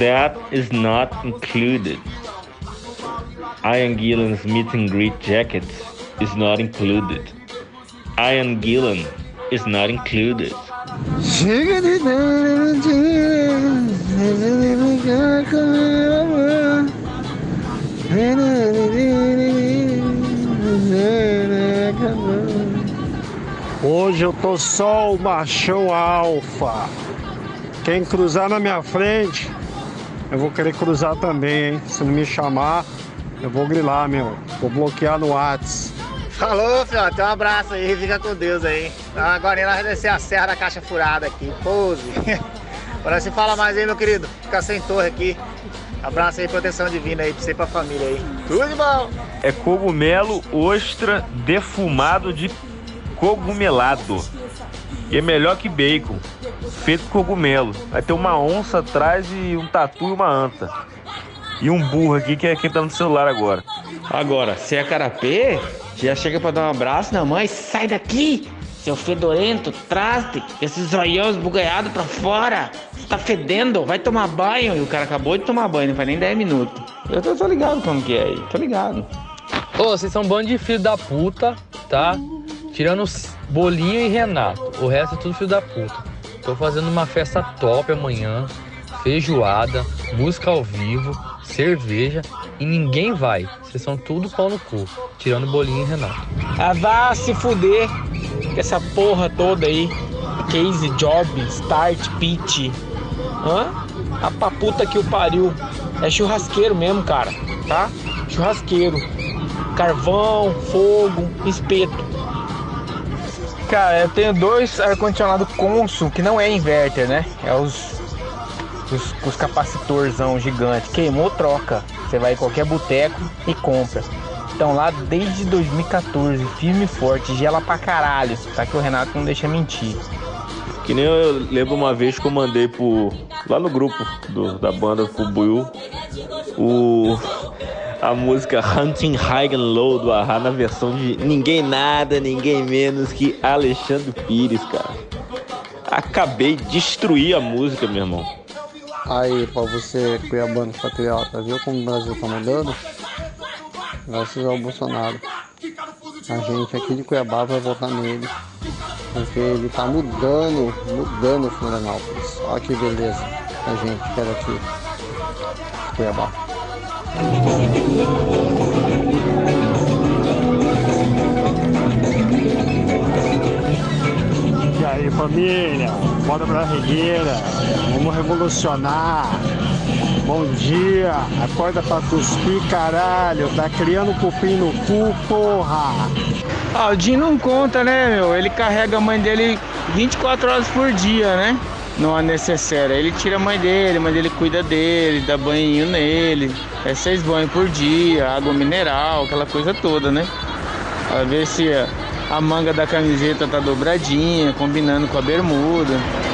That is not included. Ian Gillan's meet and greet jacket is not included. Ian Gillan is not included. Chega de Hoje eu tô só o machão alfa. Quem cruzar na minha frente, eu vou querer cruzar também, hein? Se não me chamar, eu vou grilar, meu. Vou bloquear no Whats. Falou, filhote. Um abraço aí. Fica com Deus aí. Agora nós vamos descer a serra da caixa furada aqui. Pose. Agora se fala mais aí, meu querido. Fica sem torre aqui. Abraço aí, proteção divina aí pra você e pra família aí. Tudo de bom. É cogumelo ostra defumado de cogumelado. E é melhor que bacon. Feito com cogumelo. Vai ter uma onça atrás e um tatu e uma anta. E um burro aqui que é quem tá no celular agora. Agora, se é carapê, já chega pra dar um abraço na mãe. Sai daqui, seu fedorento, traste, esses zoiões bugalhados pra fora. Você tá fedendo, vai tomar banho. E o cara acabou de tomar banho, não faz nem 10 minutos. Eu tô, tô ligado como que é aí, tô ligado. Ô, vocês são um bando de filho da puta, tá? Tirando os Bolinho e Renato. O resto é tudo filho da puta. Tô fazendo uma festa top amanhã. Feijoada, música ao vivo, cerveja e ninguém vai. Vocês são tudo pau no cu. Tirando Bolinho e Renato. Ah, vá se fuder com essa porra toda aí. Case, job, start, pitch. Hã? A pra puta que o pariu. É churrasqueiro mesmo, cara. Tá? Churrasqueiro. Carvão, fogo, espeto. Cara, eu tenho dois ar-condicionado Consul, que não é inverter, né? É os, os, os capacitorzão gigante. Queimou, troca. Você vai em qualquer boteco e compra. Estão lá desde 2014, firme e forte, gela pra caralho. Tá que o Renato não deixa mentir. Que nem eu lembro uma vez que eu mandei pro. lá no grupo do, da banda pro Buiu o a música Hunting High and Low do Ahá na versão de ninguém nada, ninguém menos que Alexandre Pires, cara. Acabei de destruir a música, meu irmão. Aí, pra você, Cuiabano Patriota, viu como o Brasil tá mudando? Graças ao Bolsonaro. A gente aqui de Cuiabá vai votar nele. Porque ele tá mudando, mudando Florianópolis. Olha que beleza. A gente que era aqui. Cuiabá. E aí família, bora pra regueira, vamos revolucionar. Bom dia, acorda pra cuspir caralho, tá criando cupim no cu, porra. Ah, o Jim não conta, né, meu? Ele carrega a mãe dele 24 horas por dia, né? Não é necessário. Ele tira a mãe dele, a mãe dele cuida dele, dá banho nele. É seis banhos por dia, água mineral, aquela coisa toda, né? Pra ver se a manga da camiseta tá dobradinha, combinando com a bermuda.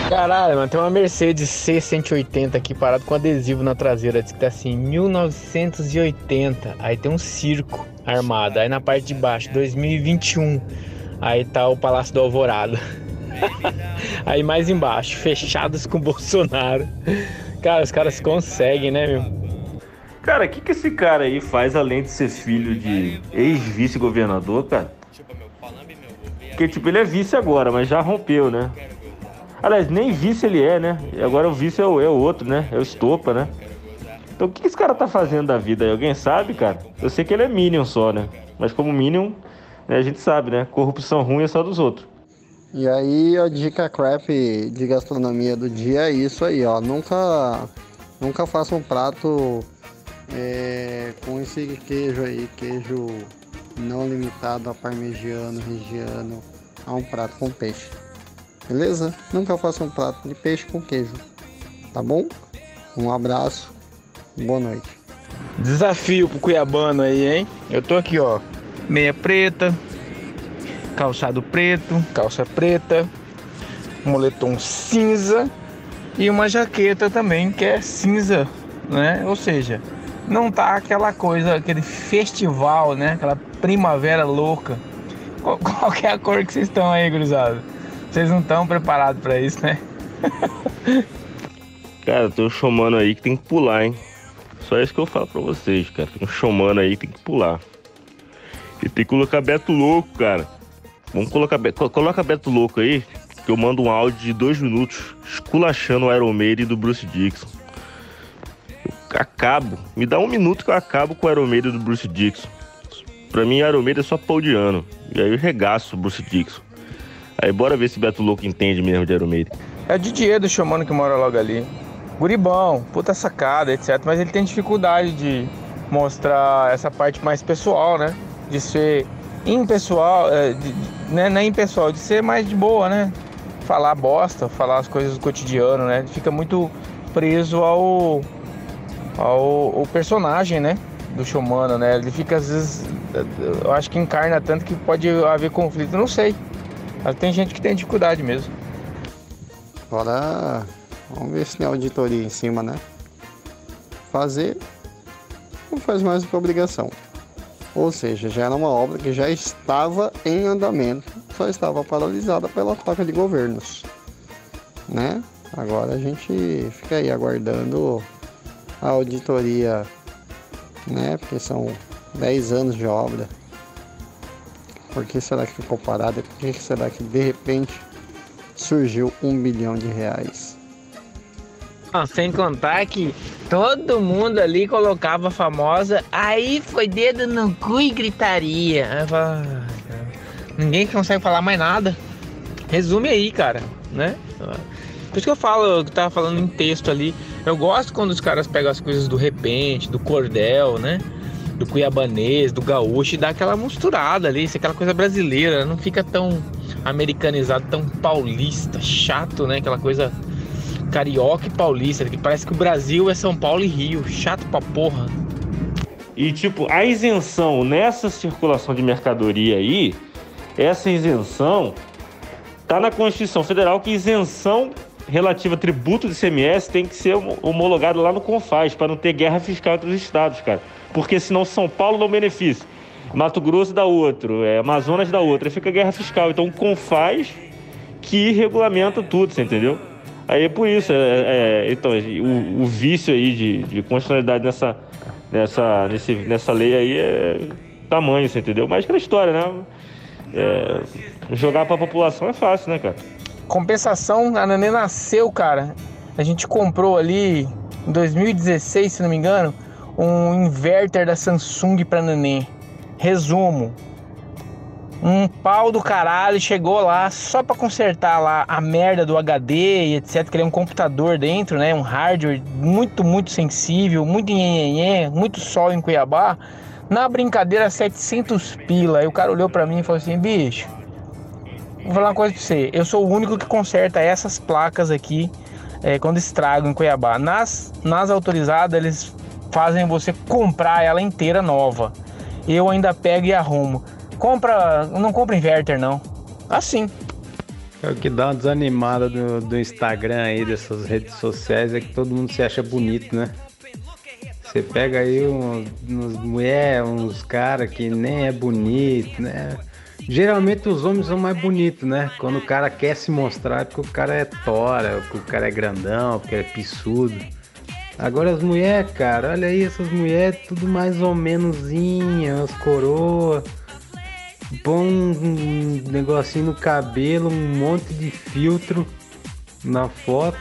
Caralho, mano, tem uma Mercedes C180 aqui parado com adesivo na traseira. Diz que tá assim, 1980. Aí tem um circo armado. Aí na parte de baixo, 2021. Aí tá o Palácio do Alvorada. Aí mais embaixo, fechados com Bolsonaro. Cara, os caras conseguem, né, meu? Cara, o que, que esse cara aí faz além de ser filho de ex-vice-governador, cara? Porque, tipo, ele é vice agora, mas já rompeu, né? Aliás, nem vice ele é, né? E agora o vice é o, é o outro, né? É o Estopa, né? Então o que, que esse cara tá fazendo da vida aí? Alguém sabe, cara? Eu sei que ele é Minion só, né? Mas como Minion, né, a gente sabe, né? Corrupção ruim é só dos outros. E aí a dica crap de gastronomia do dia é isso aí, ó. Nunca, nunca faça um prato é, com esse queijo aí, queijo não limitado a parmegiano, regiano, a um prato com peixe. Beleza? Nunca faça um prato de peixe com queijo. Tá bom? Um abraço. Boa noite. Desafio pro Cuiabano aí, hein? Eu tô aqui, ó. Meia preta, calçado preto, calça preta, moletom cinza e uma jaqueta também que é cinza, né? Ou seja, não tá aquela coisa, aquele festival, né? Aquela primavera louca. Qual, qual é a cor que vocês estão aí, gurizada? Vocês não estão preparados para isso, né? Cara, tem um showmano aí que tem que pular, hein? Só isso que eu falo pra vocês, cara. Tem um showmano aí que tem que pular. E tem que colocar Beto Louco, cara. Vamos colocar. Coloca Beto Louco aí, que eu mando um áudio de dois minutos esculachando o Iron Maiden do Bruce Dixon. Eu acabo. Me dá um minuto que eu acabo com o Iron Maiden do Bruce Dixon. Pra mim, Iron Maiden é só pau de ano. E aí eu regaço o Bruce Dixon. Aí bora ver se Beto Louco entende mesmo de Iron Maiden. É o Didier do Xamano que mora logo ali. Guribão, puta sacada, etc. Mas ele tem dificuldade de mostrar essa parte mais pessoal, né? De ser impessoal, é, de, né? não é impessoal, de ser mais de boa, né? Falar bosta, falar as coisas do cotidiano, né? Fica muito preso ao, ao, ao personagem, né? Do Xamano, né? Ele fica às vezes, eu acho que encarna tanto que pode haver conflito, não sei. Mas tem gente que tem dificuldade mesmo. Agora Vamos ver se tem auditoria em cima, né? Fazer não faz mais do que obrigação. Ou seja, já era uma obra que já estava em andamento, só estava paralisada pela troca de governos, né? Agora a gente fica aí aguardando a auditoria, né? Porque são 10 anos de obra. Por que será que ficou parada? Por que será que de repente surgiu um bilhão de reais? Sem contar que todo mundo ali colocava a famosa, aí foi dedo no cu e gritaria. ninguém consegue falar mais nada. Resume aí, cara, né? Por isso que eu falo, eu tava falando em texto ali. Eu gosto quando os caras pegam as coisas do repente, do cordel, né? Do cuiabanês, do gaúcho e dá aquela misturada ali, é aquela coisa brasileira, não fica tão americanizado, tão paulista, chato, né? Aquela coisa carioca e paulista, que parece que o Brasil é São Paulo e Rio, chato pra porra. E tipo, a isenção nessa circulação de mercadoria aí, essa isenção tá na Constituição Federal que isenção relativa a tributo de CMS tem que ser homologada lá no CONFAS para não ter guerra fiscal entre os estados, cara. Porque senão São Paulo dá um benefício, Mato Grosso dá outro, é, Amazonas dá outro, aí fica guerra fiscal. Então o CONFAS que regulamenta tudo, você entendeu? Aí é por isso, é, é, então, o, o, vício aí de, de constitucionalidade nessa, nessa, nesse, nessa lei aí é tamanho, você entendeu? Mas aquela história, né? É, jogar pra população é fácil, né, cara? Compensação, a Nanê nasceu, cara. A gente comprou ali em 2016, se não me engano, um inverter da Samsung pra Nanê. Resumo, um pau do caralho chegou lá só para consertar lá a merda do HD e etc, que ele é um computador dentro, né, um hardware muito muito sensível, muito nhenhenhê, muito sol em Cuiabá. Na brincadeira 700 pila. Aí o cara olhou para mim e falou assim: "Bicho, vou falar uma coisa pra você. Eu sou o único que conserta essas placas aqui é, quando estragam em Cuiabá. Nas nas autorizadas eles fazem você comprar ela inteira nova. Eu ainda pego e arrumo. Compra, não compra inverter não. Assim. É o que dá uma desanimada do, do Instagram aí, dessas redes sociais, é que todo mundo se acha bonito, né? Você pega aí uns, uns mulher, uns caras que nem é bonito, né? Geralmente os homens são mais bonitos, né? Quando o cara quer se mostrar, é porque o cara é tora, porque o cara é grandão, porque é pissudo. Agora as mulheres, cara, olha aí essas mulheres, tudo mais ou menoszinha, as coroas põe um negocinho no cabelo, um monte de filtro na foto.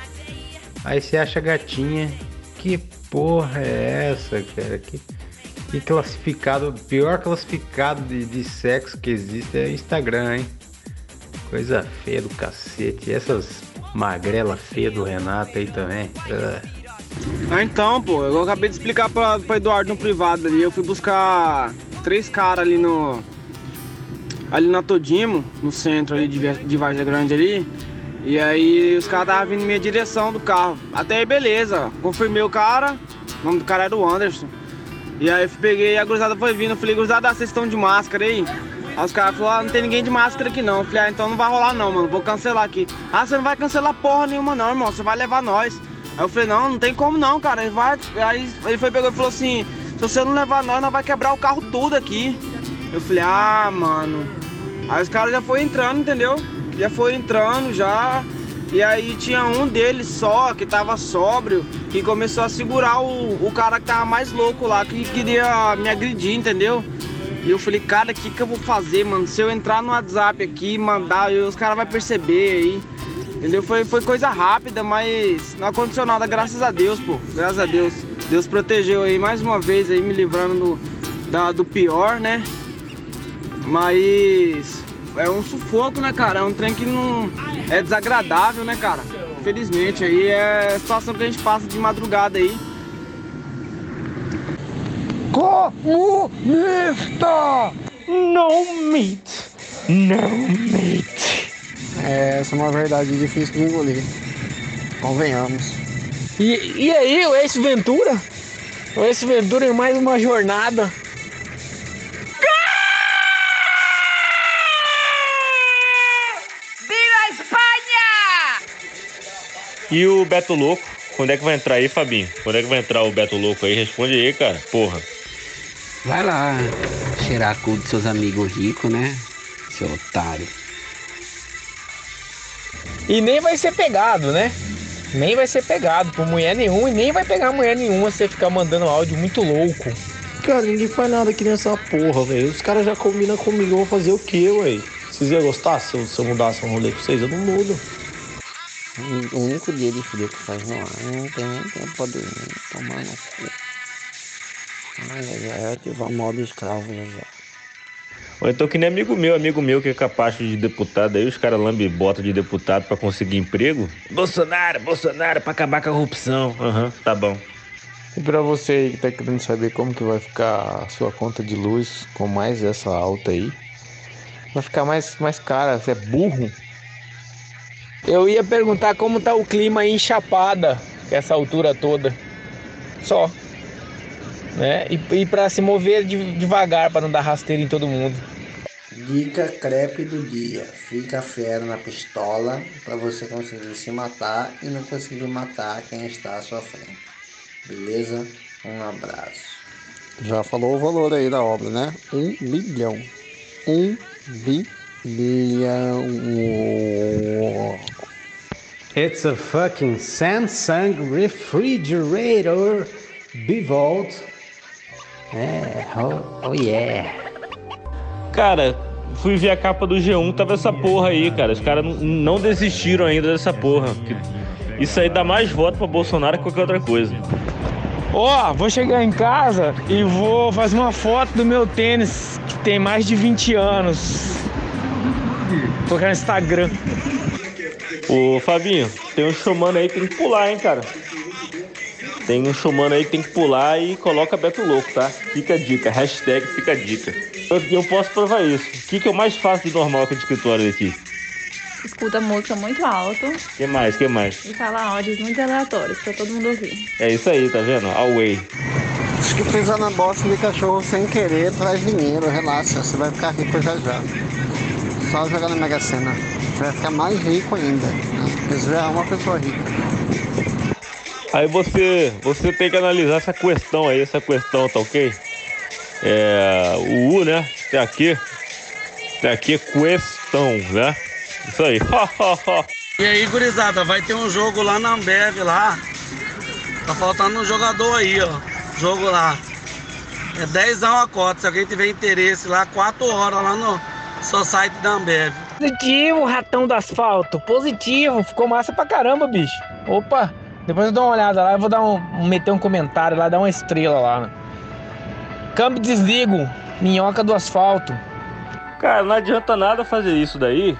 Aí você acha gatinha. Que porra é essa, cara? Que, que classificado, pior classificado de, de sexo que existe é Instagram, hein? Coisa feia do cacete. Essas magrela feia do Renato aí também. Ah, então, pô, eu acabei de explicar pra, pra Eduardo no privado ali. Eu fui buscar três caras ali no, ali na Todimo, no centro ali de, de Grande ali. E aí os caras estavam vindo em minha direção do carro. Até aí beleza, confirmei o cara, o nome do cara era o Anderson. E aí eu peguei, a cruzada foi vindo, eu falei, cruzada, vocês estão de máscara aí? Aí os caras falaram, ah, não tem ninguém de máscara aqui não. Eu falei, ah, então não vai rolar não, mano, vou cancelar aqui. Ah, você não vai cancelar porra nenhuma não, irmão, você vai levar nós. Aí eu falei, não, não tem como não, cara. Ele vai. Aí ele foi pegou e falou assim, se você não levar nós, nós vai quebrar o carro tudo aqui. Eu falei, ah, mano. Aí os caras já foi entrando, entendeu? Já foi entrando já. E aí tinha um deles só, que tava sóbrio, que começou a segurar o, o cara que tava mais louco lá, que queria me agredir, entendeu? E eu falei, cara, o que, que eu vou fazer, mano? Se eu entrar no WhatsApp aqui e mandar, os caras vão perceber aí. Entendeu? Foi, foi coisa rápida, mas não aconteceu nada, graças a Deus, pô. Graças a Deus. Deus protegeu aí mais uma vez aí, me livrando do, da, do pior, né? Mas é um sufoco, né, cara? É um trem que não é desagradável, né, cara? Infelizmente aí é a situação que a gente passa de madrugada aí. Comunista! No meat. No meat. É, essa é uma verdade difícil de engolir. Convenhamos. E, e aí, o Ace Ventura? O Ace Ventura em mais uma jornada. E o Beto Louco? Quando é que vai entrar aí, Fabinho? Quando é que vai entrar o Beto Louco aí? Responde aí, cara. Porra. Vai lá cheirar a cu dos seus amigos ricos, né? Seu otário. E nem vai ser pegado, né? Nem vai ser pegado por mulher nenhuma e nem vai pegar mulher nenhuma se você ficar mandando áudio muito louco. Cara, ninguém faz nada aqui nessa porra, velho. Os caras já combinam comigo, eu vou fazer o quê, ué? Vocês iam gostar se eu, se eu mudasse um rolê com vocês? Eu não mudo. O único dia de frio que faz no ar. Não tem nem tempo pra dormir. Tomar no cu. Ai, já é ativar modo escravo já. já. Ou então que nem amigo meu, amigo meu que é capaz de deputado aí, os caras lambe bota de deputado pra conseguir emprego. Bolsonaro, Bolsonaro, pra acabar com a corrupção. Aham, tá bom. E pra você aí que tá querendo saber como que vai ficar a sua conta de luz com mais essa alta aí, vai ficar mais, mais cara, você é burro. Eu ia perguntar como tá o clima aí em Chapada, essa altura toda. Só. Né? E, e para se mover de- devagar, para não dar rasteira em todo mundo. Dica crepe do dia. Fica fera na pistola pra você conseguir se matar e não conseguir matar quem está à sua frente. Beleza? Um abraço. Já falou o valor aí da obra, né? Um bilhão. Um bilhão. It's a fucking Samsung refrigerator bivolt. É, oh, oh yeah. Cara, fui ver a capa do G1, tava essa porra aí, cara. Os caras não desistiram ainda dessa porra. Isso aí dá mais voto pra Bolsonaro que qualquer outra coisa. Ó, vou chegar em casa e vou fazer uma foto do meu tênis que tem mais de 20 anos. Colocar no Instagram. Ô Fabinho, tem um showmano aí que tem que pular, hein, cara. Tem um showmano aí que tem que pular e coloca Beto Louco, tá? Fica a dica, hashtag fica a dica. Eu, eu posso provar isso. O que, que eu mais faço de normal aqui de escritório aqui? Escuta música muito alto que mais, que mais? e fala áudios muito aleatórios pra todo mundo ouvir. É isso aí, tá vendo? Away. Acho que pisar na bosta de cachorro sem querer traz dinheiro, relaxa, você vai ficar rico já já. Só jogar na Mega Sena. Você vai ficar mais rico ainda. Né? Você já é uma pessoa rica. Aí você, você tem que analisar essa questão aí, essa questão, tá ok? É, o U, né? Tem aqui, tem aqui questão, né? Isso aí. E aí, gurizada, vai ter um jogo lá na Ambev lá. Tá faltando um jogador aí, ó. Jogo lá. É 10 a cota. Se alguém tiver interesse lá, 4 horas lá no seu site da Ambev. Positivo, ratão do asfalto. Positivo. Ficou massa pra caramba, bicho. Opa, depois eu dou uma olhada lá. Eu vou dar um, meter um comentário lá, dar uma estrela lá. né? Câmbio desligo. Minhoca do asfalto. Cara, não adianta nada fazer isso daí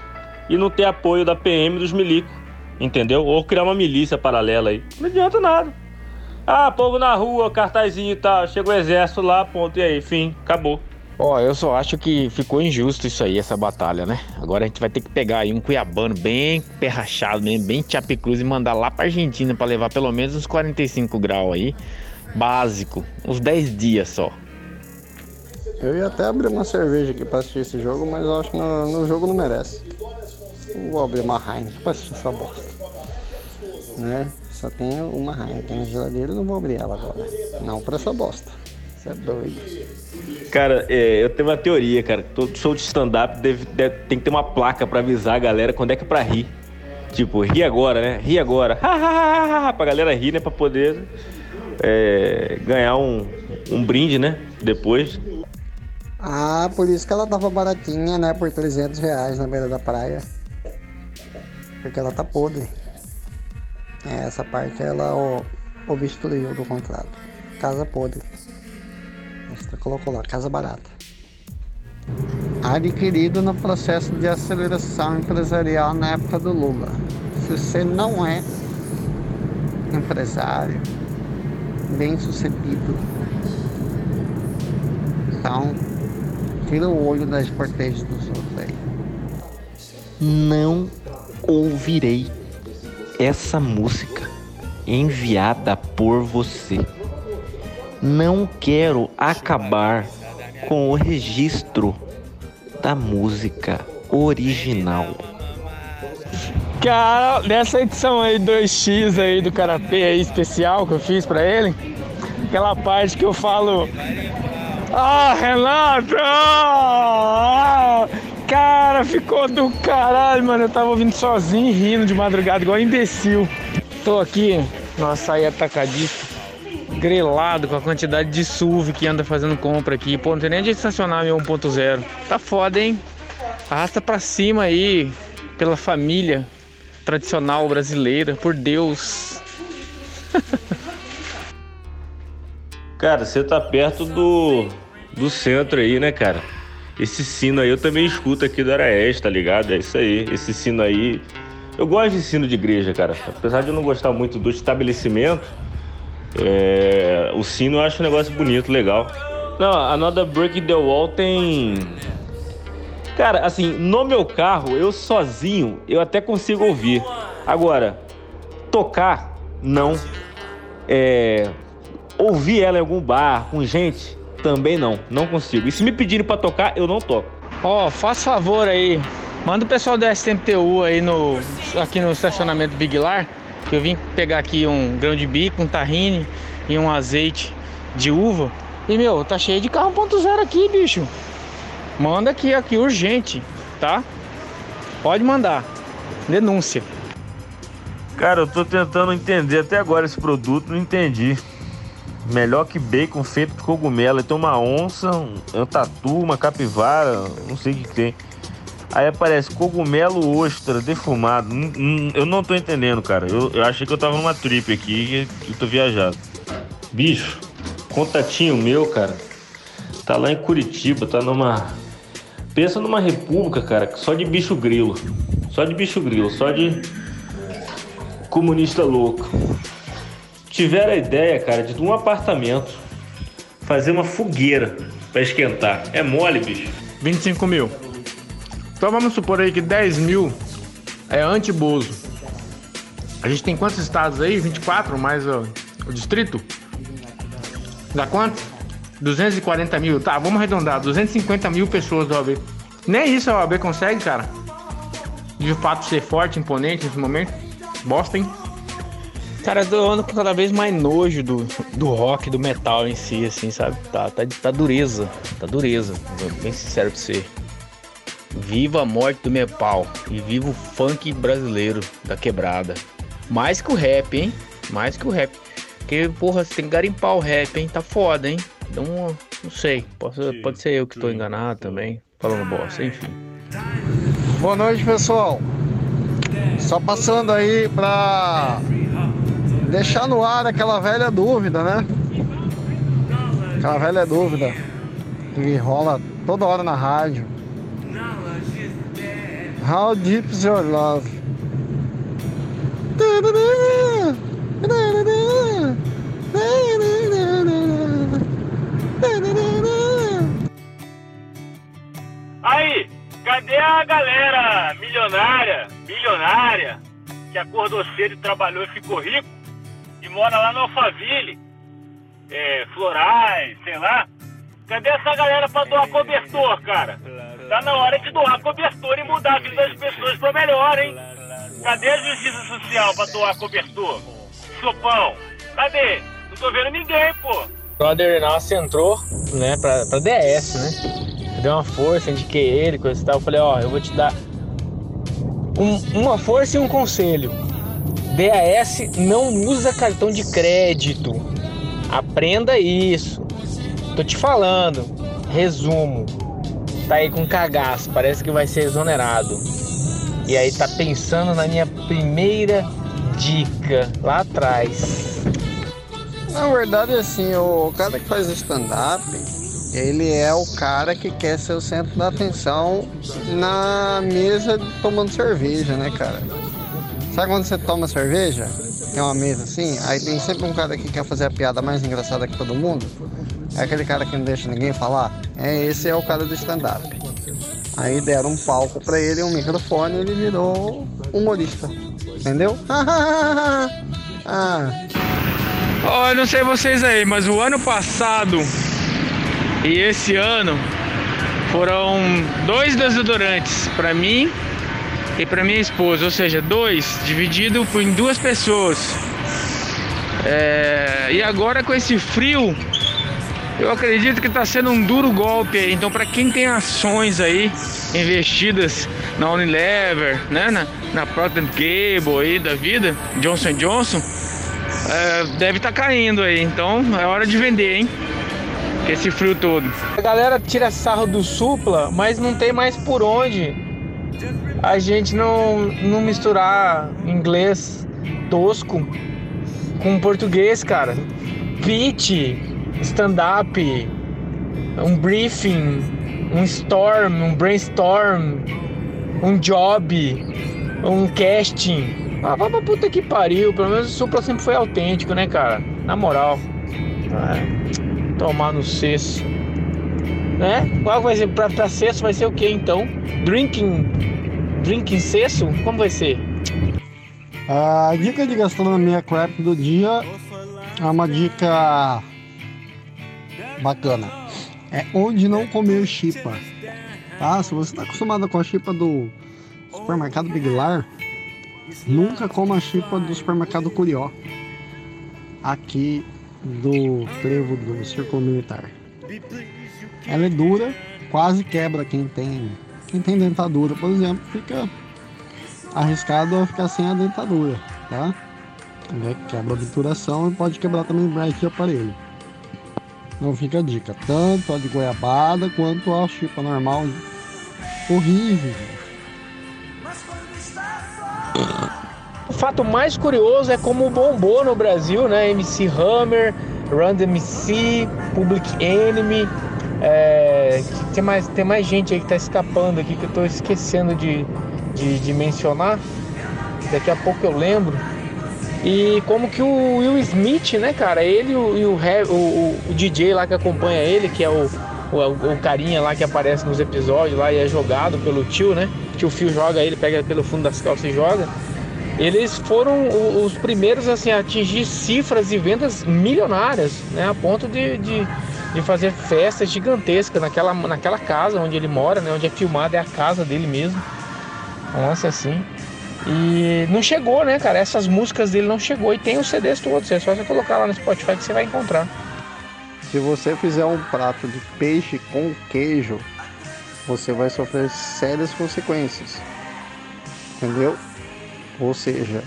e não ter apoio da PM dos milicos, entendeu? Ou criar uma milícia paralela aí. Não adianta nada. Ah, povo na rua, cartazinho e tal. Chega o exército lá, ponto. E aí, fim, acabou. Ó, eu só acho que ficou injusto isso aí, essa batalha, né? Agora a gente vai ter que pegar aí um cuiabano bem perrachado, bem, bem chapicruz e mandar lá pra Argentina pra levar pelo menos uns 45 graus aí. Básico, uns 10 dias só. Eu ia até abrir uma cerveja aqui pra assistir esse jogo, mas eu acho que no, no jogo não merece. Não vou abrir uma Heineken pra assistir essa bosta. Né? Só tenho uma Heineken na geladeira não vou abrir ela agora. Não pra essa bosta. Você é doido. Cara, é, eu tenho uma teoria, cara. Todo show de stand-up tem que ter uma placa pra avisar a galera quando é que é pra rir. Tipo, ri agora, né? Ri agora. pra galera rir, né? Pra poder é, ganhar um, um brinde, né? Depois. Ah, por isso que ela tava baratinha, né? Por 300 reais na beira da praia. Porque ela tá podre. É, essa parte ela o, obstruiu do contrato. Casa podre. Você colocou lá, casa barata. Adquirido no processo de aceleração empresarial na época do Lula. Se você não é empresário, bem sucedido, então tira o olho das porteiras dos outros aí. Não ouvirei essa música enviada por você. Não quero acabar com o registro da música original. Cara, nessa edição aí 2x aí do Carapê aí especial que eu fiz pra ele, aquela parte que eu falo Ah, Renato! Ah, cara, ficou do caralho, mano. Eu tava ouvindo sozinho rindo de madrugada, igual um imbecil. Tô aqui no açaí atacadista, grelado com a quantidade de SUV que anda fazendo compra aqui. Pô, não tem nem de estacionar meu 1.0. Tá foda, hein? Arrasta pra cima aí, pela família tradicional brasileira, por Deus. Cara, você tá perto do, do centro aí, né, cara? Esse sino aí eu também escuto aqui do Araés, tá ligado? É isso aí. Esse sino aí. Eu gosto de sino de igreja, cara. Apesar de eu não gostar muito do estabelecimento, é... o sino eu acho um negócio bonito, legal. Não, Another Break the Wall tem. Cara, assim, no meu carro, eu sozinho, eu até consigo ouvir. Agora, tocar, não. É... Ouvir ela em algum bar, com gente, também não. Não consigo. E se me pedirem pra tocar, eu não toco. Ó, faz favor aí. Manda o pessoal do STMTU aí no, aqui no estacionamento Big Lar, que eu vim pegar aqui um grão de bico, um tahine e um azeite de uva. E meu, tá cheio de carro 1.0 aqui, bicho. Manda aqui, aqui, urgente, tá? Pode mandar. Denúncia. Cara, eu tô tentando entender até agora esse produto, não entendi. Melhor que bacon feito de cogumelo. Tem uma onça, um tatu, uma capivara, não sei o que tem. Aí aparece cogumelo ostra defumado. Hum, hum, eu não tô entendendo, cara. Eu, eu, achei que eu tava numa trip aqui e eu tô viajado. Bicho, contatinho meu, cara, tá lá em Curitiba, tá numa. Pensa numa república, cara, só de bicho grilo. Só de bicho grilo, só de comunista louco tiveram a ideia, cara, de um apartamento fazer uma fogueira para esquentar. É mole, bicho. 25 mil. Então vamos supor aí que 10 mil é anti-Bozo. A gente tem quantos estados aí? 24 mais o, o distrito? Dá quanto? 240 mil. Tá, vamos arredondar. 250 mil pessoas do OAB. Nem isso a OAB consegue, cara. De fato ser forte, imponente nesse momento. Bosta, hein? Cara, eu ando com cada vez mais nojo do, do rock, do metal em si, assim, sabe? Tá, tá, tá dureza, tá dureza, bem sincero pra você. Viva a morte do metal e viva o funk brasileiro da quebrada. Mais que o rap, hein? Mais que o rap. Porque, porra, você tem que garimpar o rap, hein? Tá foda, hein? Então, não sei. Pode, pode ser eu que tô enganado também. Falando bosta, enfim. Boa noite, pessoal. Só passando aí pra deixar no ar aquela velha dúvida, né? Aquela velha dúvida que rola toda hora na rádio. How deep is your love? Aí, cadê a galera milionária, milionária, que acordou cedo trabalhou e ficou rico? e mora lá no Alphaville, é, Florais, sei lá. Cadê essa galera pra doar cobertor, cara? Tá na hora de doar cobertor e mudar a vida das pessoas pra melhor, hein? Cadê a justiça social pra doar cobertor? Sopão, cadê? Não tô vendo ninguém, pô. Brother Inácio entrou, né, pra, pra DS, né? Deu uma força, indiquei ele, coisa e tal. Eu falei, ó, eu vou te dar Um- uma força e um conselho. DAS não usa cartão de crédito. Aprenda isso. Tô te falando. Resumo. Tá aí com cagaço, parece que vai ser exonerado. E aí tá pensando na minha primeira dica lá atrás. Na verdade, assim, o cara que faz stand-up, ele é o cara que quer ser o centro da atenção na mesa tomando cerveja, né, cara? Sabe quando você toma cerveja? Tem uma mesa assim, aí tem sempre um cara que quer fazer a piada mais engraçada que todo mundo. É aquele cara que não deixa ninguém falar. É esse é o cara do stand-up. Aí deram um palco pra ele, um microfone, e ele virou humorista. Entendeu? ah. Ó, eu não sei vocês aí, mas o ano passado e esse ano foram dois desodorantes pra mim e pra minha esposa, ou seja, dois dividido em duas pessoas. É, e agora com esse frio, eu acredito que está sendo um duro golpe aí. Então, para quem tem ações aí investidas na Unilever, né, na, na Procter Gable aí da vida, Johnson Johnson, é, deve estar caindo aí. Então, é hora de vender, hein? Esse frio todo. A galera tira sarro do Supla, mas não tem mais por onde a gente não, não misturar inglês tosco com português, cara. Pitch, stand-up, um briefing, um storm, um brainstorm, um job, um casting. Ah, vai pra puta que pariu. Pelo menos o Supla sempre foi autêntico, né, cara? Na moral. É, tomar no cesso. Né? Qual vai ser? Pra, pra cesso vai ser o que então? Drinking. Drinking cesso? Como vai ser? A dica de gastronomia crap do dia é uma dica bacana. É onde não comer chipa. Tá? Se você está acostumado com a chipa do supermercado Big Lar, nunca coma a chipa do supermercado Curió. Aqui do trevo do Círculo Militar. Ela é dura, quase quebra quem tem, quem tem dentadura, por exemplo, fica arriscado a ficar sem a dentadura, tá? Né? Quebra a obturação e pode quebrar também o braço de aparelho. Não fica a dica, tanto a de goiabada quanto a chipa normal. Horrível. O fato mais curioso é como bombou no Brasil, né? MC Hammer, Run DMC, Public Enemy. É, tem, mais, tem mais gente aí que tá escapando aqui que eu tô esquecendo de, de, de mencionar. Daqui a pouco eu lembro. E como que o Will Smith, né, cara? Ele e o, o, o- o- DJ lá que acompanha ele, que é o, o, o carinha lá que aparece nos episódios lá e é jogado pelo tio, né? O tio joga ele, pega pelo fundo das calças e joga. Eles foram os primeiros assim, a atingir cifras e vendas milionárias, né? A ponto de, de, de fazer festas gigantescas naquela, naquela casa onde ele mora, né? Onde é filmado, é a casa dele mesmo. Nossa, assim. E não chegou, né, cara? Essas músicas dele não chegou. E tem os CDs todos. É só você colocar lá no Spotify que você vai encontrar. Se você fizer um prato de peixe com queijo, você vai sofrer sérias consequências. Entendeu? Ou seja,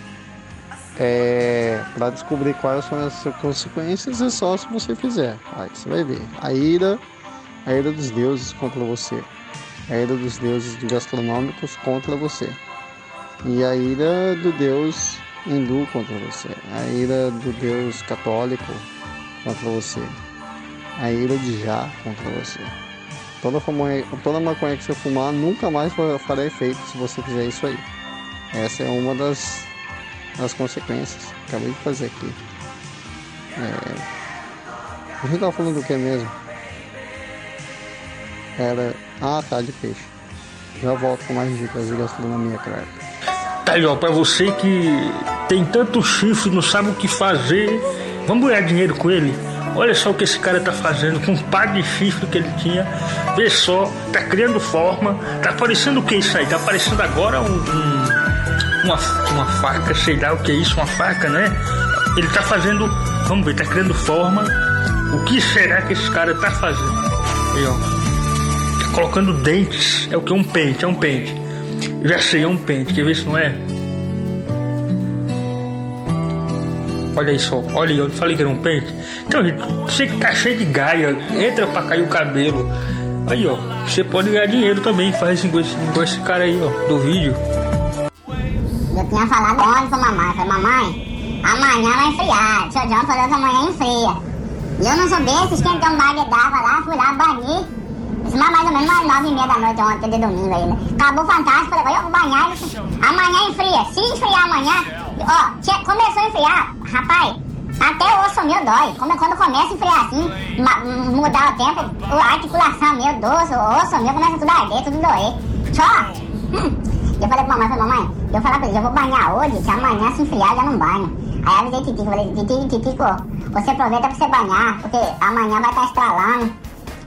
é, para descobrir quais são as consequências é só se você fizer. Aí você vai ver. A ira, a ira dos deuses contra você. A ira dos deuses gastronômicos contra você. E a ira do deus hindu contra você. A ira do deus católico contra você. A ira de já contra você. Toda, maconha, toda maconha que você fumar nunca mais fa- fará efeito se você fizer isso aí. Essa é uma das, das consequências. Acabei de fazer aqui. É... A gente tava falando do que mesmo? Era. Ah, tá, de peixe. Já volto com mais dicas de gastronomia, claro. Tá pra você que tem tanto chifre, não sabe o que fazer, vamos ganhar dinheiro com ele? Olha só o que esse cara tá fazendo com um par de chifre que ele tinha. Vê só, tá criando forma. Tá parecendo o que isso aí? Tá parecendo agora um, um- uma, uma faca, sei lá o que é isso, uma faca, né? Ele tá fazendo, vamos ver, tá criando forma. O que será que esse cara tá fazendo? Aí, ó. Tá colocando dentes. É o que? Um pente, é um pente. Eu já sei, é um pente. Quer ver se não é? Olha aí só, olha aí, eu falei que era um pente. Então, gente, você que tá cheio de gaia, entra pra cair o cabelo. Aí, ó, você pode ganhar dinheiro também, faz assim com esse, com esse cara aí, ó, do vídeo. Eu tinha falado ontem pra mamãe, falei, mamãe, amanhã vai esfriar, seu John falou que amanhã esfria. E eu não sou besta, esquentei um balde d'água lá, fui lá, banhei. Isso mais ou menos umas nove e meia da noite ontem, de domingo aí, né? Acabou fantástico, falei, eu vou banhar, amanhã esfria. Se esfriar amanhã, ó, começou a esfriar, rapaz, até o osso meu dói. Como, quando começa a esfriar assim, ma- mudar o tempo, a articulação meu, do osso, o osso meu começa tudo a arder, tudo doer. Só, hum. Eu falei pra mamãe, falei, mamãe, eu falei pra ele, eu vou banhar hoje, que amanhã se esfriar eu já não banho. Aí eu avisei Titico, falei, Titico, Titico, você aproveita pra você banhar, porque amanhã vai estar estralando.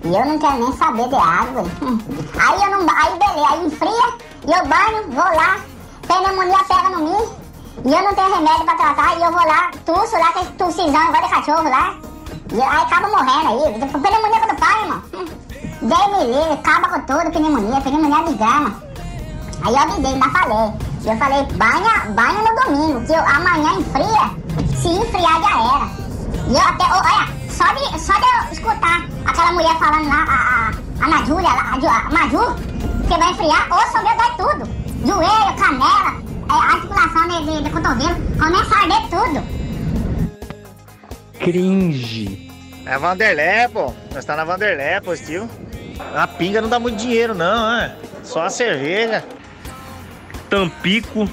E eu não quero nem saber de água. Aí eu não aí beleza, aí esfria, e eu banho, vou lá, pneumonia pega no mim, e eu não tenho remédio pra tratar, e eu vou lá, tuço lá, esse tussizão igual de cachorro lá, e aí acaba morrendo aí. Pneumonia quando pai, irmão. Deus me livre, acaba com tudo, pneumonia, pneumonia de gama. Aí eu avisei, ainda falei. Eu falei, banha, banha no domingo, que eu, amanhã enfria, se enfriar já era. E eu até, olha, só de, só de eu escutar aquela mulher falando lá, a, a, a Najúlia, lá, a, a Maju, que vai enfriar, osso meu dói tudo. Joelho, canela, é, articulação de, de, de cotovelo, começa a arder tudo. Cringe. É Vanderlé, pô. Nós tá na Vanderlé, positivo. A pinga não dá muito dinheiro, não, é. Só a cerveja. Tampico,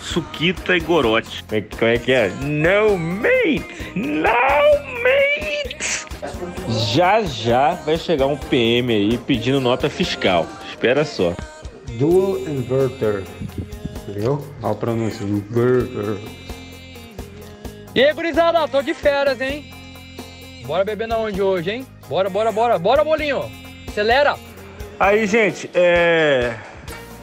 Suquita e Gorote. Como é, que- como é que é? No mate! No mate! Já já vai chegar um PM aí pedindo nota fiscal. Espera só. Dual inverter. Viu? Olha a pronúncia. Inverter. E aí, gurizada, tô de férias, hein? Bora beber na onde hoje, hein? Bora, bora, bora. Bora, bolinho. Acelera. Aí, gente, é.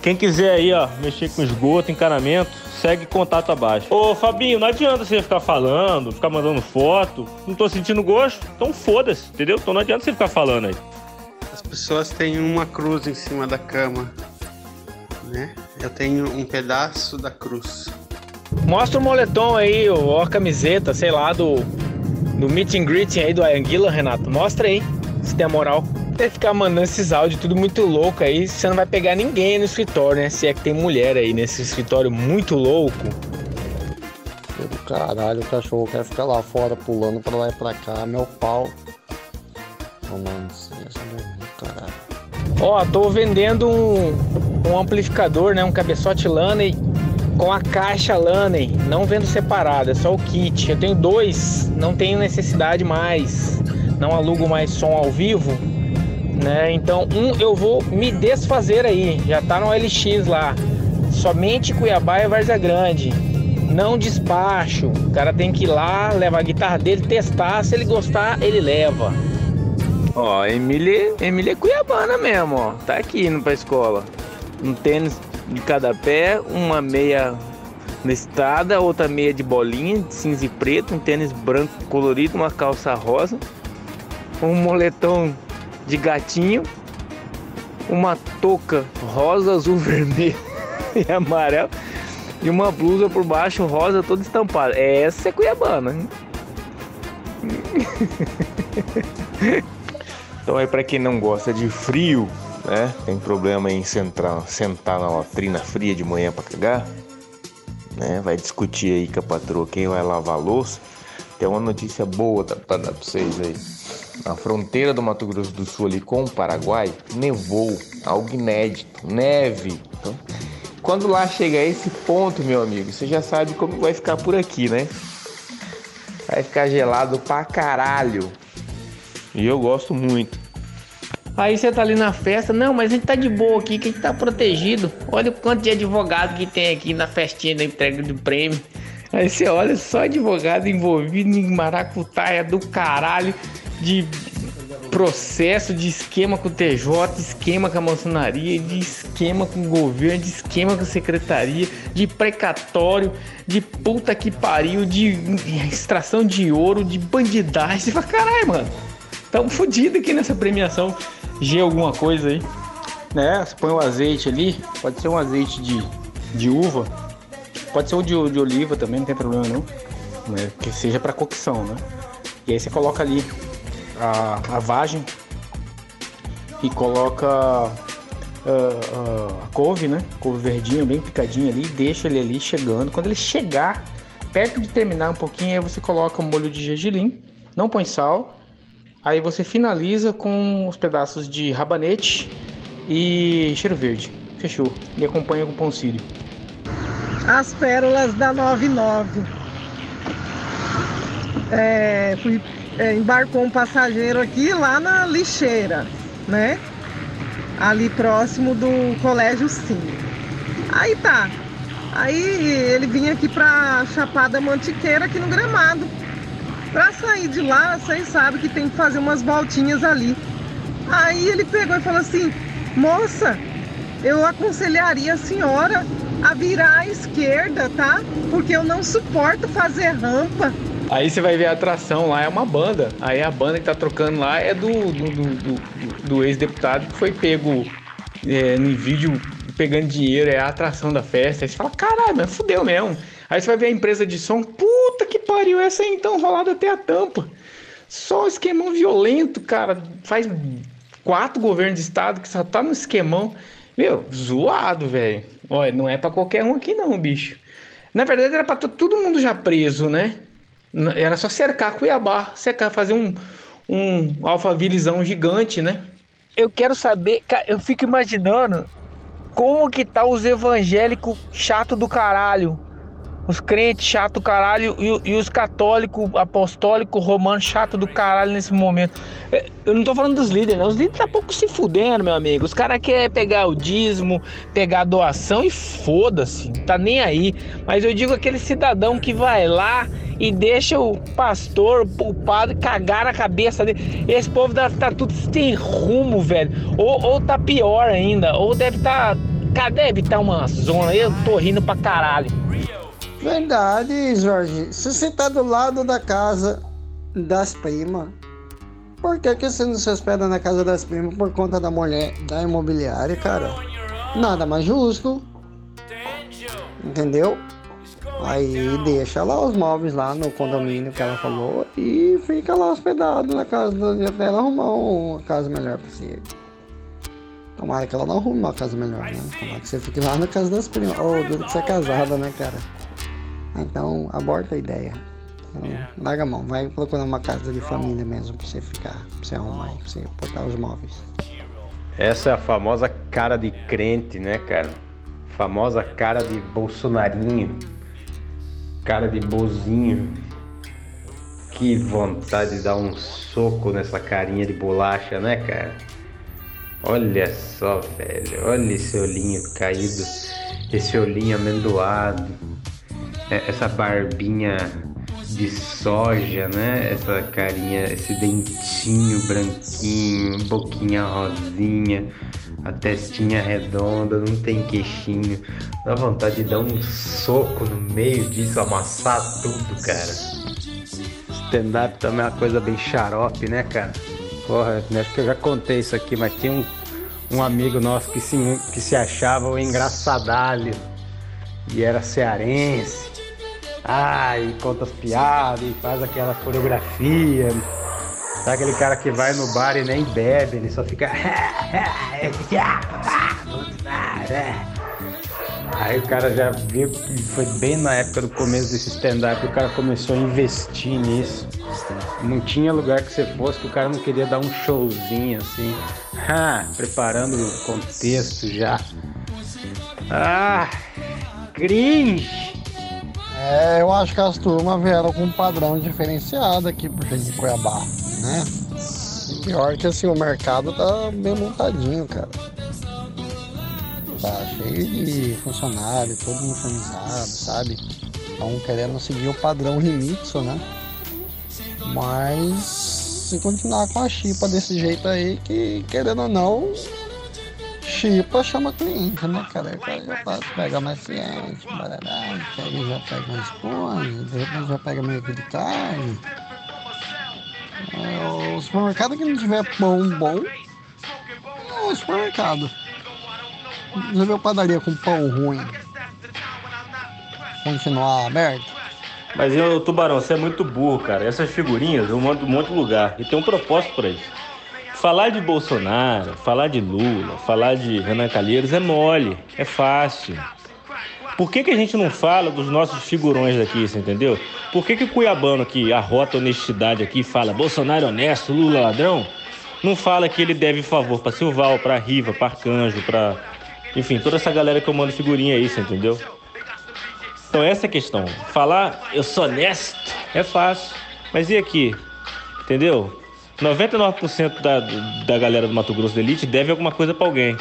Quem quiser aí, ó, mexer com esgoto, encanamento, segue contato abaixo. Ô, Fabinho, não adianta você ficar falando, ficar mandando foto. Não tô sentindo gosto, então foda-se, entendeu? Então não adianta você ficar falando aí. As pessoas têm uma cruz em cima da cama, né? Eu tenho um pedaço da cruz. Mostra o moletom aí, ou a camiseta, sei lá, do, do meet and greeting aí do Anguila, Renato. Mostra aí, se tem a Deve ficar mandando esses áudios tudo muito louco aí, você não vai pegar ninguém no escritório, né? Se é que tem mulher aí nesse escritório muito louco. Caralho, o cachorro quer ficar lá fora pulando pra lá e pra cá, meu pau. Meu caralho. Ó, tô vendendo um, um amplificador, né? Um cabeçote Laney com a caixa Laney. Não vendo separado, é só o kit. Eu tenho dois, não tenho necessidade mais. Não alugo mais som ao vivo, né? Então, um eu vou me desfazer aí. Já tá no LX lá. Somente Cuiabá e Várzea Grande. Não despacho. O cara tem que ir lá, levar a guitarra dele, testar. Se ele gostar, ele leva. Ó, Emília, Emília é cuiabana mesmo, ó. Tá aqui indo pra escola. Um tênis de cada pé, uma meia listrada, outra meia de bolinha, de cinza e preto, um tênis branco colorido, uma calça rosa, um moletom de gatinho, uma touca rosa, azul, vermelho e amarelo e uma blusa por baixo rosa toda estampada. Essa é cuiabana. hein? Então aí para quem não gosta de frio, né? Tem problema em sentar, sentar na latrina fria de manhã para cagar, né? Vai discutir aí com a patroa quem vai lavar a louça. Tem uma notícia boa para dar para vocês aí. Na fronteira do Mato Grosso do Sul ali com o Paraguai, nevou, algo inédito, neve. Então, quando lá chega a esse ponto, meu amigo, você já sabe como vai ficar por aqui, né? Vai ficar gelado pra caralho. E eu gosto muito. Aí você tá ali na festa, não, mas a gente tá de boa aqui, que a gente tá protegido. Olha o quanto de advogado que tem aqui na festinha da entrega do prêmio. Aí você olha só advogado envolvido em maracutaia do caralho, de processo, de esquema com o TJ, esquema com a maçonaria, de esquema com o governo, de esquema com a secretaria, de precatório, de puta que pariu, de extração de ouro, de bandidagem. Você fala, caralho, mano. Tamo fodido aqui nessa premiação. G alguma coisa aí. né? Você põe o azeite ali, pode ser um azeite de, de uva, pode ser o de, de oliva também, não tem problema não, né? Que seja para cocção, né? E aí você coloca ali a, a vagem e coloca ah, ah, a couve, né? Couve verdinha, bem picadinha ali, deixa ele ali chegando. Quando ele chegar perto de terminar um pouquinho, aí você coloca o molho de gergelim, não põe sal. Aí você finaliza com os pedaços de rabanete e cheiro verde. Fechou. E acompanha com pão sírio. As pérolas da 99. É, fui, é, embarcou um passageiro aqui lá na lixeira, né? Ali próximo do colégio Sim. Aí tá. Aí ele vinha aqui pra Chapada Mantiqueira, aqui no gramado. Pra sair de lá, vocês sabem que tem que fazer umas voltinhas ali. Aí ele pegou e falou assim: Moça, eu aconselharia a senhora a virar à esquerda, tá? Porque eu não suporto fazer rampa. Aí você vai ver a atração lá, é uma banda. Aí a banda que tá trocando lá é do, do, do, do, do ex-deputado que foi pego é, no vídeo pegando dinheiro, é a atração da festa. Aí você fala, caralho, mas fudeu mesmo. Aí você vai ver a empresa de som, puta que pariu, essa aí então rolada até a tampa. Só um esquemão violento, cara. Faz quatro governos de estado que só tá no esquemão. Meu, zoado, velho. Olha, não é para qualquer um aqui não, bicho. Na verdade era para todo mundo já preso, né? Era só cercar Cuiabá, cercar, fazer um, um alfavilizão gigante, né? Eu quero saber, eu fico imaginando como que tá os evangélicos chato do caralho os crentes chato do caralho e, e os católicos apostólicos romanos chato do caralho nesse momento. É, eu não tô falando dos líderes, não. Os líderes tá pouco se fudendo, meu amigo. Os caras querem pegar o dízimo, pegar a doação e foda-se, tá nem aí. Mas eu digo aquele cidadão que vai lá e deixa o pastor, o padre cagar na cabeça dele. Esse povo tá, tá tudo sem rumo, velho. Ou, ou tá pior ainda, ou deve tá. Deve estar tá uma zona. Eu tô rindo pra caralho. Verdade, Jorge. Se você tá do lado da casa das primas, por que, que você não se hospeda na casa das primas por conta da mulher da imobiliária, cara? Nada mais justo. Entendeu? Aí deixa lá os móveis lá no condomínio que ela falou e fica lá hospedado na casa até ela arrumar uma casa melhor pra você. Tomara que ela não arrume uma casa melhor, né? Tomara que você fique lá na casa das primas. Ô, oh, duro que você é casada, né, cara? Então, aborta a ideia. Então, larga a mão, vai procurando uma casa de família mesmo pra você ficar, pra você arrumar, pra você botar os móveis. Essa é a famosa cara de crente, né, cara? Famosa cara de bolsonarinho. Cara de bozinho. Que vontade de dar um soco nessa carinha de bolacha, né, cara? Olha só, velho. Olha esse olhinho caído. Esse olhinho amendoado é, essa barbinha de soja, né? Essa carinha, esse dentinho branquinho, boquinha rosinha, a testinha redonda, não tem queixinho. Dá vontade de dar um soco no meio disso, amassar tudo, cara. Stand-up também é uma coisa bem xarope, né, cara? Porra, acho que eu já contei isso aqui, mas tinha um, um amigo nosso que se, que se achava o engraçadalho e era cearense. Ah, e conta as piadas e faz aquela coreografia. Sabe aquele cara que vai no bar e nem bebe, ele só fica. Aí o cara já viu, foi bem na época do começo desse stand-up, o cara começou a investir nisso. Não tinha lugar que você fosse que o cara não queria dar um showzinho assim, preparando o contexto já. Ah, cringe! É, eu acho que as turmas vieram com um padrão diferenciado aqui pro de Cuiabá, né? E pior que assim, o mercado tá bem montadinho, cara. Tá cheio de funcionário, todo uniformizado, sabe? Estão querendo seguir o padrão Rimitsu, né? Mas se continuar com a chipa desse jeito aí, que querendo ou não, Chipa chama cliente, né, cara? Já pega mais cliente, barará, pega, já pega mais pães, de repente já pega meio de carne. É, o supermercado que não tiver pão bom, é o supermercado. já viu padaria com pão ruim continuar aberto? Mas eu, Tubarão, você é muito burro, cara. Essas figurinhas eu mando um monte de lugar. E tem um propósito pra isso. Falar de Bolsonaro, falar de Lula, falar de Renan Calheiros é mole, é fácil. Por que, que a gente não fala dos nossos figurões daqui, você entendeu? Por que, que o Cuiabano que arrota honestidade aqui fala Bolsonaro é honesto, Lula ladrão? Não fala que ele deve favor pra Silval, pra Riva, pra Arcanjo, pra. Enfim, toda essa galera que eu mando figurinha aí, você entendeu? Então essa é a questão. Falar eu sou honesto é fácil. Mas e aqui? Entendeu? 99% da, da galera do Mato Grosso da Elite deve alguma coisa pra alguém.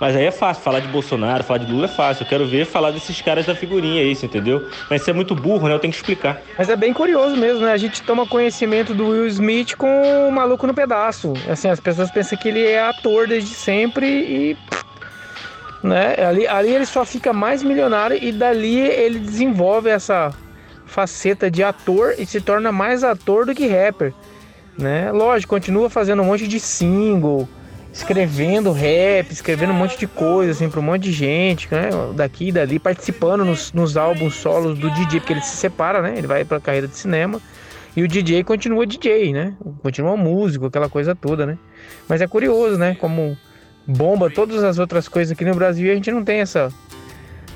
Mas aí é fácil, falar de Bolsonaro, falar de Lula é fácil. Eu quero ver falar desses caras da figurinha aí, entendeu? Mas você é muito burro, né? Eu tenho que explicar. Mas é bem curioso mesmo, né? A gente toma conhecimento do Will Smith com o maluco no pedaço. Assim, as pessoas pensam que ele é ator desde sempre e. Né? Ali, ali ele só fica mais milionário e dali ele desenvolve essa faceta de ator e se torna mais ator do que rapper. Né? Lógico, continua fazendo um monte de single, escrevendo rap, escrevendo um monte de coisa assim para um monte de gente, né? Daqui e dali, participando nos, nos álbuns solos do DJ, porque ele se separa, né? Ele vai para a carreira de cinema. E o DJ continua DJ, né? Continua músico, aquela coisa toda, né? Mas é curioso, né? Como bomba todas as outras coisas aqui no Brasil a gente não tem essa.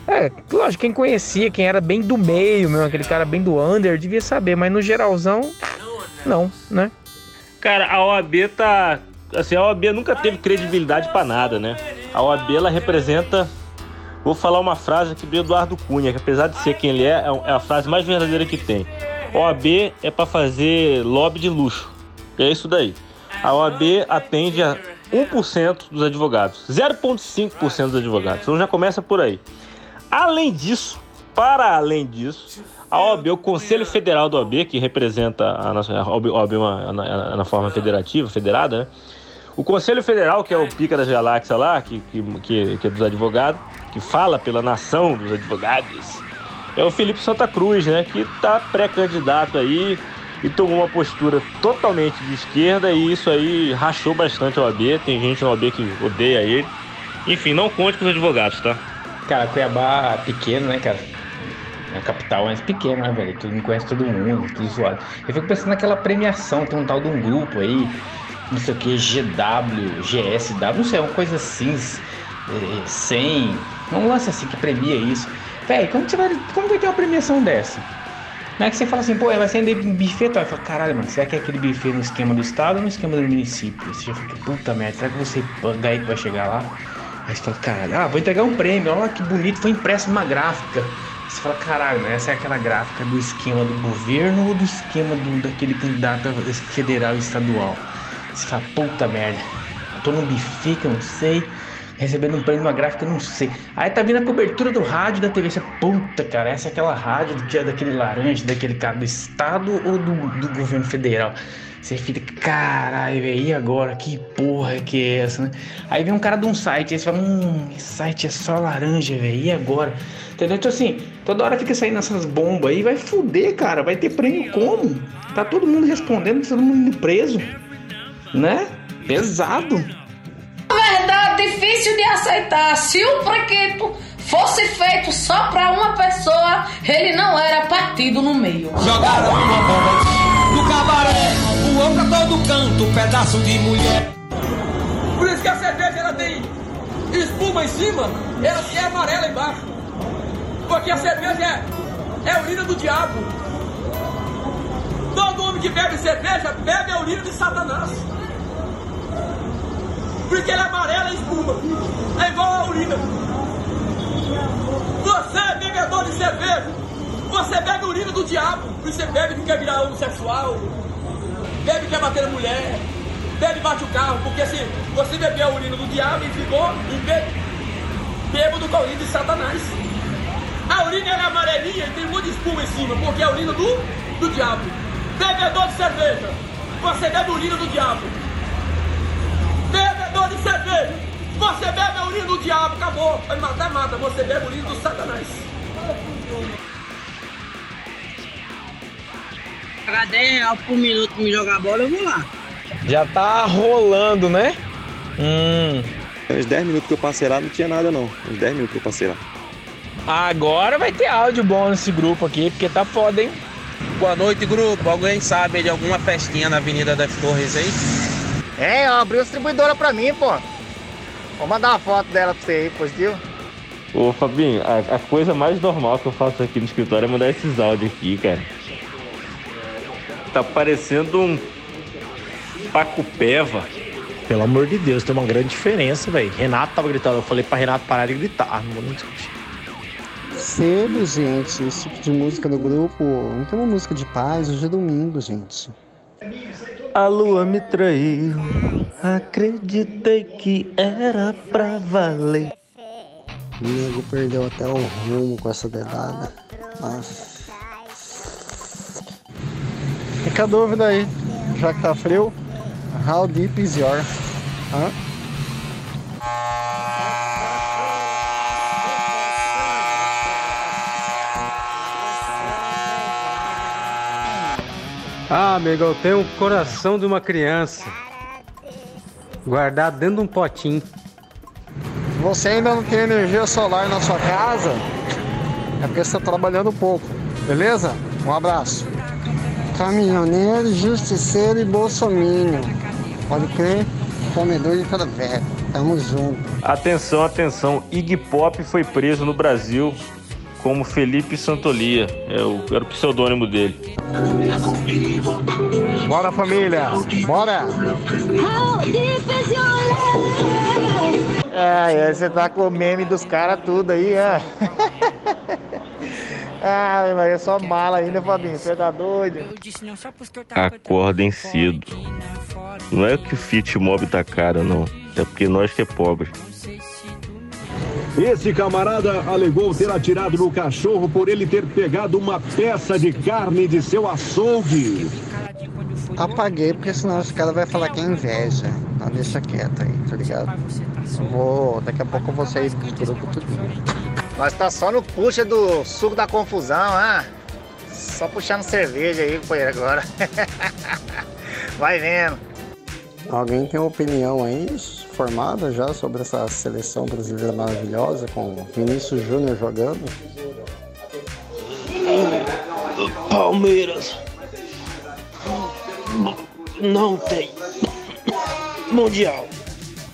É, lógico, quem conhecia, quem era bem do meio, aquele cara bem do under, devia saber, mas no geralzão, não, né? Cara, a OAB tá. Assim, a OAB nunca teve credibilidade pra nada, né? A OAB ela representa. Vou falar uma frase aqui do Eduardo Cunha, que apesar de ser quem ele é, é a frase mais verdadeira que tem. OAB é para fazer lobby de luxo. É isso daí. A OAB atende a 1% dos advogados, 0,5% dos advogados. Então já começa por aí. Além disso, para além disso, a OAB, o Conselho Federal da OAB, que representa a nossa a OAB, OAB uma, na, na, forma federativa, federada, né? O Conselho Federal, que é o pica das galáxias lá, que, que, que, é dos advogados, que fala pela nação dos advogados, é o Felipe Santa Cruz, né? Que tá pré-candidato aí e tomou uma postura totalmente de esquerda e isso aí rachou bastante a OAB. Tem gente na OAB que odeia ele. Enfim, não conte com os advogados, tá? Cara, Cuiabá pequeno, né, cara? É a capital mais pequena, né, velho? Todo mundo conhece todo mundo, tudo zoado. Eu fico pensando naquela premiação, tem um tal de um grupo aí, não sei o que, GW, GSW, não sei, uma coisa assim, é, 100, um lance assim que premia isso. Velho, como, você vai, como vai ter uma premiação dessa? Não é que você fala assim, pô, vai ser um buffet, tá? Eu falo, caralho, mano, será que é aquele buffet no esquema do estado ou no esquema do município? Você já fica, puta merda, será que você paga aí que vai chegar lá? Aí você fala, caralho, ah, vou entregar um prêmio, olha que bonito, foi impresso uma gráfica. Você fala, caralho, essa é aquela gráfica do esquema do governo ou do esquema do, daquele candidato federal e estadual? Você fala, puta merda, eu tô num buffet que eu não sei, recebendo um prêmio numa gráfica, não sei. Aí tá vindo a cobertura do rádio da TV. Você, puta, cara, essa é aquela rádio do dia daquele laranja, daquele cara do estado ou do, do governo federal? Você fica, caralho, velho, e agora? Que porra que é essa, né? Aí vem um cara de um site, aí você fala, hum, esse site é só laranja, velho, e agora? Entendeu? Então assim, toda hora fica saindo essas bombas aí, vai fuder, cara, vai ter prêmio como? Tá todo mundo respondendo, todo mundo preso, né? Pesado verdade difícil de aceitar. Se o prequito fosse feito só para uma pessoa, ele não era partido no meio. Jogaram uma bomba no cabaré, voou pra todo canto, pedaço de mulher. Por isso que a cerveja ela tem espuma em cima, ela é amarela embaixo. Porque a cerveja é, é a urina do diabo. Todo homem que bebe cerveja bebe a urina de Satanás. Porque ela é amarela e espuma. É igual a urina. Você é bebedor de cerveja. Você bebe a urina do diabo. Você bebe que quer virar homossexual. Bebe que quer bater a mulher. Bebe bate o carro. Porque se você bebeu a urina do diabo e ficou e bebe, bêbado com a urina de Satanás. A urina é amarelinha e tem um de espuma em cima. Porque é a urina do, do diabo. Bebedor de cerveja. Você bebe a urina do diabo bebedor de cerveja. Você bebe a urina do diabo, acabou. Vai matar, mata. Você bebe a urina do satanás. Pagar 10 reais por minuto pra me jogar bola, eu vou lá. Já tá rolando, né? Hum. Uns 10 minutos que eu passei lá não tinha nada não. Uns 10 minutos que eu passei lá. Agora vai ter áudio bom nesse grupo aqui, porque tá foda, hein? Boa noite, grupo. Alguém sabe de alguma festinha na Avenida das Torres aí? É, ó, abriu a distribuidora pra mim, pô. Vou mandar uma foto dela pra você aí, positivo. Ô Fabinho, a, a coisa mais normal que eu faço aqui no escritório é mandar esses áudios aqui, cara. Tá parecendo um Paco Peva. Pelo amor de Deus, tem uma grande diferença, velho. Renato tava gritando, eu falei pra Renato parar de gritar, não vou nem discutir. Cedo, gente, esse tipo de música no grupo. Não tem uma música de paz, hoje é domingo, gente. A lua me traiu, acreditei que era pra valer. O nego perdeu até o rumo com essa dedada. Nossa. Fica a dúvida aí, já que tá frio, how deep is your? Hã? Ah, amigo, eu tenho o coração de uma criança. Guardado dentro de um potinho. Você ainda não tem energia solar na sua casa, é porque você está trabalhando pouco, beleza? Um abraço. Caminhoneiro, justiceiro e bolsominion. Pode crer, comedor de cada velho. Tamo junto. Atenção, atenção. Iggy Pop foi preso no Brasil como Felipe Santolia. É o, era o pseudônimo dele. Bora família, bora! É, aí você tá com o meme dos caras tudo aí, é. Ah, mas é só mala ainda, Fabinho. Você tá doido? Acordem cedo. Não é que o Fit Mob tá caro, não. É porque nós que é pobre. Esse camarada alegou ter atirado no cachorro por ele ter pegado uma peça de carne de seu açougue. Apaguei porque senão esse cara vai falar que é inveja. Não deixa quieto aí, tá ligado? Eu vou. Daqui a pouco eu vou sair do grupo tudo. Nós tá só no puxa do suco da confusão, ah. Só puxando cerveja aí, companheiro, agora. Vai vendo. Alguém tem uma opinião aí formada já sobre essa seleção brasileira maravilhosa com Vinícius Júnior jogando? Palmeiras. Não tem. Mundial.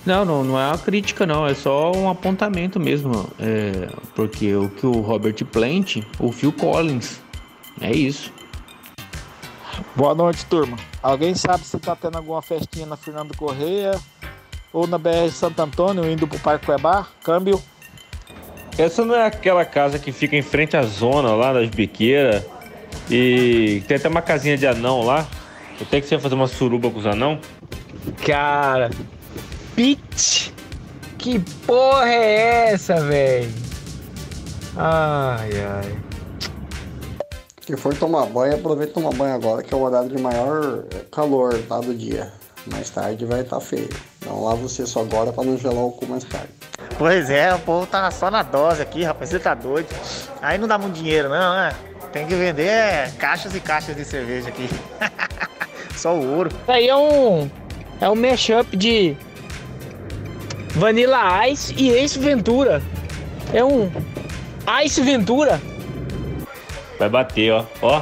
Não, não, não é uma crítica, não. É só um apontamento mesmo. É, porque o que o Robert Plant, o Phil Collins. É isso. Boa noite, turma. Alguém sabe se tá tendo alguma festinha na Fernando Correia ou na BR Santo Antônio, indo pro Parque Cuiabá? Câmbio. Essa não é aquela casa que fica em frente à zona lá das biqueiras e tem até uma casinha de anão lá. Eu tenho que você fazer uma suruba com os anão? Cara, Pitch! Que porra é essa, velho? Ai, ai. Se for tomar banho, aproveita e tomar banho agora, que é o horário de maior calor tá, do dia. Mais tarde vai estar tá feio. Então lá você só agora pra não gelar o cu mais tarde. Pois é, o povo tá só na dose aqui, rapaz. Você tá doido. Aí não dá muito dinheiro, não, né? Tem que vender caixas e caixas de cerveja aqui. só o ouro. Isso aí é um. É um mashup de Vanilla Ice e Ace Ventura. É um Ice Ventura. Vai bater, ó. Ó.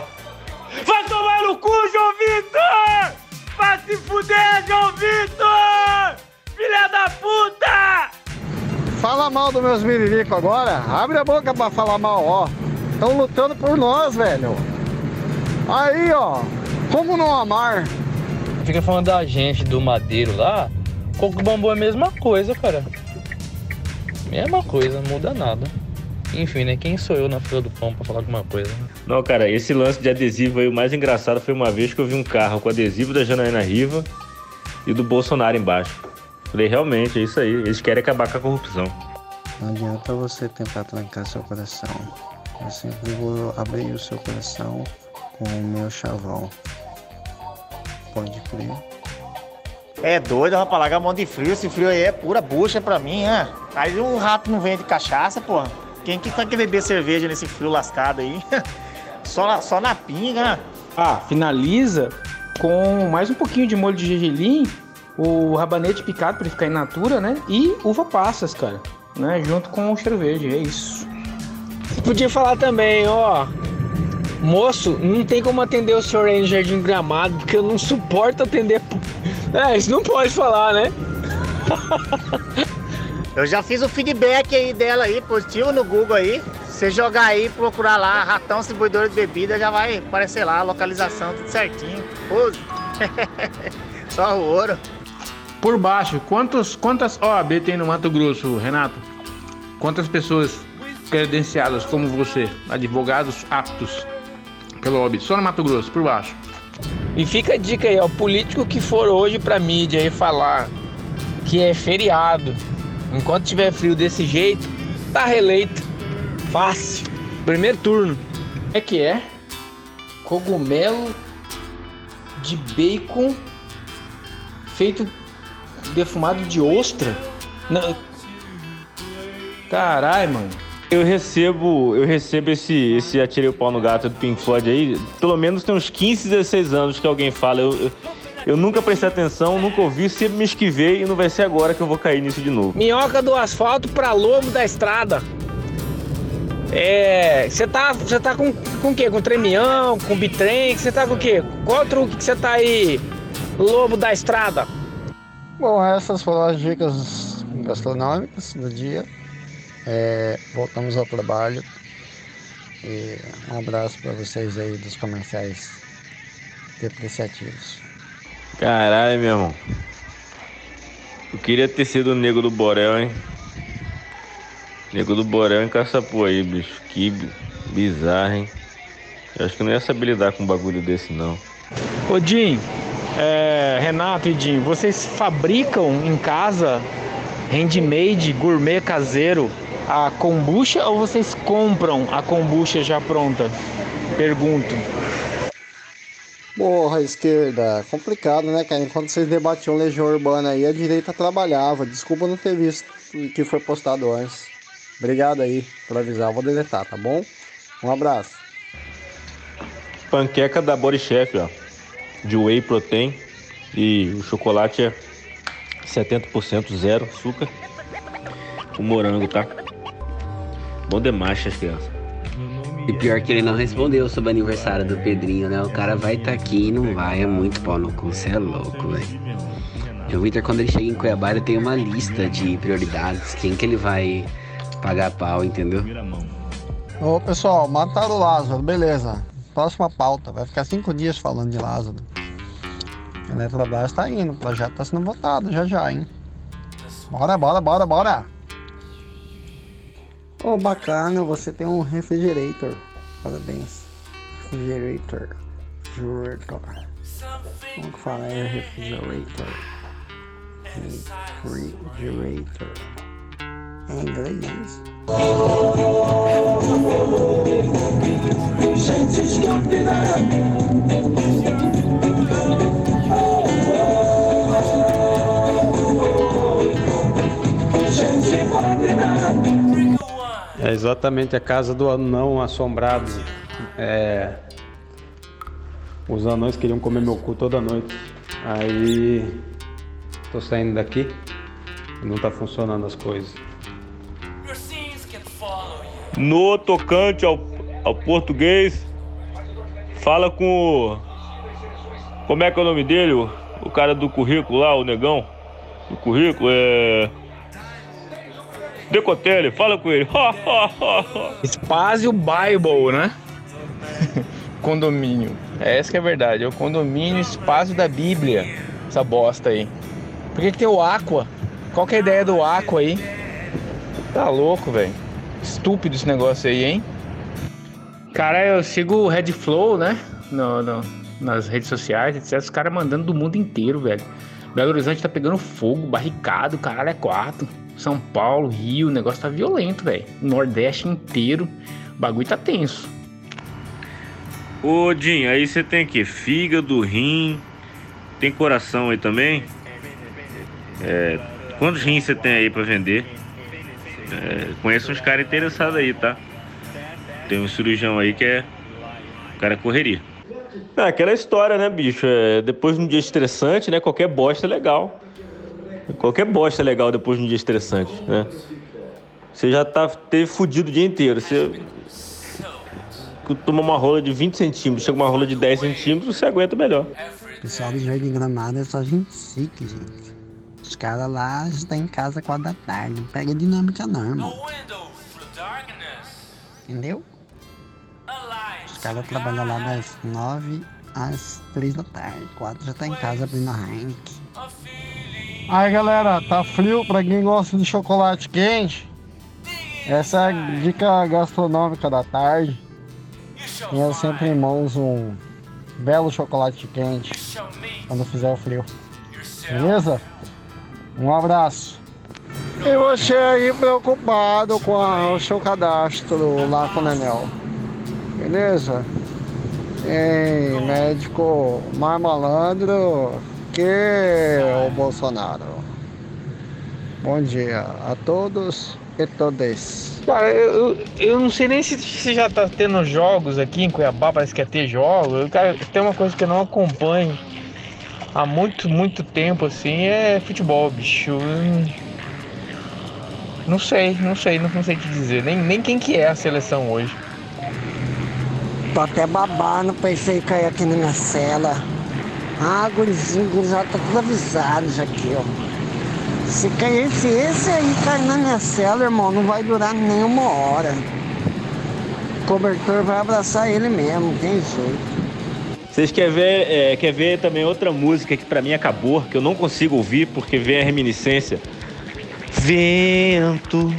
Vai tomar no cu, João Vitor! Vai se fuder, João Vitor! Filha da puta! Fala mal dos meus miririco agora. Abre a boca pra falar mal, ó. Estão lutando por nós, velho. Aí, ó. Como não amar? Fica falando da gente do Madeiro lá. Coco bambu é a mesma coisa, cara. Mesma coisa, não muda nada. Enfim, né? Quem sou eu na fila do pão pra falar alguma coisa? Né? Não, cara, esse lance de adesivo aí, o mais engraçado foi uma vez que eu vi um carro com adesivo da Janaína Riva e do Bolsonaro embaixo. Falei, realmente, é isso aí. Eles querem acabar com a corrupção. Não adianta você tentar trancar seu coração. Eu sempre vou abrir o seu coração com o meu chavão. Pode crer. É doido, rapaz, largar a mão de frio. Esse frio aí é pura bucha pra mim, né? Aí um rato não vende cachaça, porra. Quem que vai querer beber cerveja nesse frio lascado aí? só, só na pinga, né? Ah, finaliza com mais um pouquinho de molho de gergelim o rabanete picado para ele ficar in natura, né? E uva passas, cara, né? Junto com o verde, é isso. Podia falar também, ó. Moço, não tem como atender o senhor aí no Jardim Gramado, porque eu não suporto atender. É, isso não pode falar, né? Eu já fiz o feedback aí dela aí, positivo no Google aí. Você jogar aí, procurar lá, ratão distribuidor de bebida, já vai aparecer lá, a localização, tudo certinho. Pose. Só o ouro. Por baixo, quantos, quantas OAB tem no Mato Grosso, Renato? Quantas pessoas credenciadas como você, advogados aptos pelo OAB? Só no Mato Grosso, por baixo. E fica a dica aí, ó, político que for hoje pra mídia aí falar que é feriado, enquanto tiver frio desse jeito, tá reeleito. Fácil. Primeiro turno. É que é cogumelo de bacon feito defumado de ostra. Não. Caralho, mano. Eu recebo, eu recebo esse, esse Atirei o Pau no Gato do Pink Floyd aí, pelo menos tem uns 15, 16 anos que alguém fala. Eu, eu, eu nunca prestei atenção, nunca ouvi, sempre me esquivei e não vai ser agora que eu vou cair nisso de novo. Minhoca do asfalto pra lobo da estrada. É. Você tá, você tá com, com o quê? Com tremião, com bitrem? Você tá com o quê? Qual truque que você tá aí, lobo da estrada? Bom, essas foram as dicas gastronômicas do dia. É, voltamos ao trabalho. E um abraço para vocês aí dos comerciais depreciativos. Caralho, meu irmão. Eu queria ter sido o nego do Borel, hein? Nego do Borel em Caçapu aí, bicho. Que bizarro, hein? Eu acho que não ia saber lidar com um bagulho desse, não. Ô Jim, é, Renato e Jim, vocês fabricam em casa handmade, gourmet caseiro, a kombucha ou vocês compram a kombucha já pronta? Pergunto. Porra, esquerda, complicado, né, cara? Enquanto vocês debatiam Legião Urbana aí, a direita trabalhava. Desculpa não ter visto o que foi postado antes. Obrigado aí por avisar, vou deletar, tá bom? Um abraço. Panqueca da Body Chef, ó. De whey protein. E o chocolate é 70% zero açúcar. O morango, tá? Bom demais, as crianças. E pior que ele não respondeu sobre o aniversário do Pedrinho, né? O cara vai estar tá aqui e não vai, é muito pau no cu, você é louco, velho. O Victor, quando ele chega em Cuiabá, ele tem uma lista de prioridades, quem que ele vai pagar pau, entendeu? Ô pessoal, mataram o Lázaro, beleza. Próxima pauta, vai ficar cinco dias falando de Lázaro. A Eletrobras tá indo, o projeto tá sendo votado já já, hein? Bora, bora, bora, bora! Oh, bacana, você tem um refrigerator. Parabéns. Refrigerator. Refrigerator. Como que fala? É refrigerator. Refrigerator. É inglês Gente estúpida. É exatamente a casa do anão assombrado. É... Os anões queriam comer meu cu toda noite. Aí tô saindo daqui e não tá funcionando as coisas. No tocante ao, ao português, fala com o. Como é que é o nome dele? O, o cara do currículo lá, o negão. Do currículo é. Decotelli, fala com ele. Espásio Bible, né? condomínio. É essa que é a verdade. É o condomínio espaço da Bíblia. Essa bosta aí. Por que, que tem o Aqua? Qual que é a ideia do Aqua aí? Tá louco, velho. Estúpido esse negócio aí, hein? Cara, eu sigo o Red Flow, né? No, no, nas redes sociais, etc. Os caras mandando do mundo inteiro, velho. Belo Horizonte tá pegando fogo, barricado, caralho, é quarto. São Paulo, Rio, o negócio tá violento, velho. Nordeste inteiro, o bagulho tá tenso. Ô, Dinho, aí você tem aqui fígado, rim, tem coração aí também? É, quantos rins você tem aí para vender? É, conheço uns caras interessados aí, tá? Tem um cirurgião aí que é. O cara é correria. É aquela história, né, bicho? É, depois de um dia estressante, né? Qualquer bosta é legal. Qualquer bosta é legal depois de um dia estressante, né? Você já tá, teve fudido o dia inteiro. Você toma uma rola de 20 centímetros, chega uma rola de 10 centímetros, você aguenta melhor. O pessoal do Jardim Gramado é só gente chique, gente. Os caras lá estão em casa 4 da tarde. Não pega dinâmica não, irmão. Entendeu? Os caras trabalham lá das 9 às 3 da tarde. 4 já tá em casa abrindo a Heineken. Aí galera, tá frio pra quem gosta de chocolate quente. Essa é a dica gastronômica da tarde. Tenha sempre em mãos um belo chocolate quente quando fizer o frio. Beleza? Um abraço. Eu achei aí preocupado com a- o seu cadastro lá com o Nenel. Beleza? Tem médico mais malandro que o Bolsonaro. Bom dia a todos e todas. Cara, eu, eu, eu não sei nem se, se já tá tendo jogos aqui em Cuiabá, parece que ia ter jogos. Cara, tem uma coisa que eu não acompanho há muito, muito tempo, assim, é futebol, bicho. Hum, Não sei, não sei, não, não sei te dizer. Nem, nem quem que é a seleção hoje. Tô até babando, pensei em cair aqui na minha cela. Ah, gurizinho, guri já tá tudo avisado já aqui, ó. Se cair esse, esse aí cair na minha cela, irmão, não vai durar nem uma hora. O cobertor vai abraçar ele mesmo, não tem jeito. Vocês querem ver, é, quer ver também outra música que pra mim acabou, que eu não consigo ouvir porque vem a reminiscência. Vento,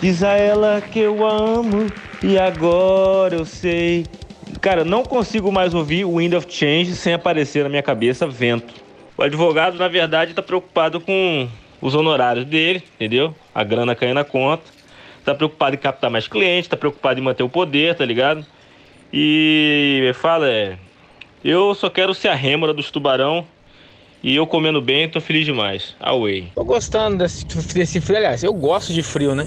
diz a ela que eu amo e agora eu sei. Cara, não consigo mais ouvir Wind of Change sem aparecer na minha cabeça vento. O advogado, na verdade, tá preocupado com os honorários dele, entendeu? A grana caindo na conta. Tá preocupado em captar mais clientes, tá preocupado em manter o poder, tá ligado? E fala, é. Eu só quero ser a rêmora dos tubarão. E eu comendo bem, tô feliz demais. Away. Tô gostando desse, desse frio, aliás, eu gosto de frio, né?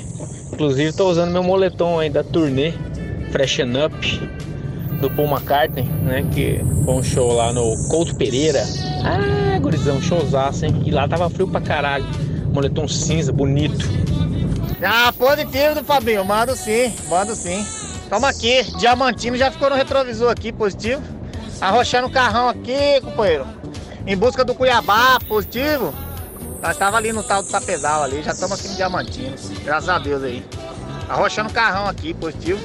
Inclusive tô usando meu moletom aí da turnê Freshen Up do Paul McCartney, né? Que foi um show lá no Couto Pereira. Ah, gurizão, showzaço, hein? E lá tava frio pra caralho. Moletom cinza, bonito. Ah, positivo do Fabinho, mando sim, mando sim. Toma aqui, Diamantino já ficou no retrovisor aqui, positivo. Arrochando o carrão aqui, companheiro. Em busca do Cuiabá, positivo. Nós tava ali no tal do Tapedal ali, já estamos aqui no Diamantino. Graças a Deus aí. Arrochando o carrão aqui, positivo.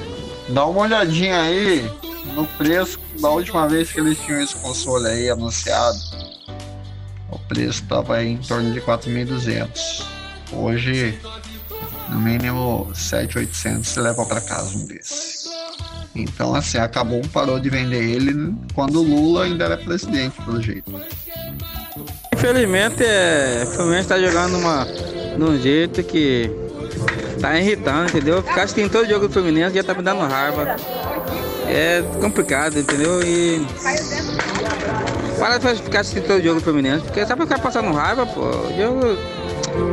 Dá uma olhadinha aí no preço da última vez que eles tinham esse console aí anunciado. O preço estava em torno de 4.200. Hoje, no mínimo 7.800 você leva para casa um desse. Então, assim, acabou, parou de vender ele quando o Lula ainda era presidente, pelo jeito. Infelizmente, é, Fluminense tá jogando uma, um jeito que tá irritando, entendeu? Ficar assistindo todo jogo do Fluminense já tá me dando raiva. É complicado, entendeu? E. Para de ficar assistindo todo jogo do Fluminense, porque só pra ficar passando raiva, pô, jogo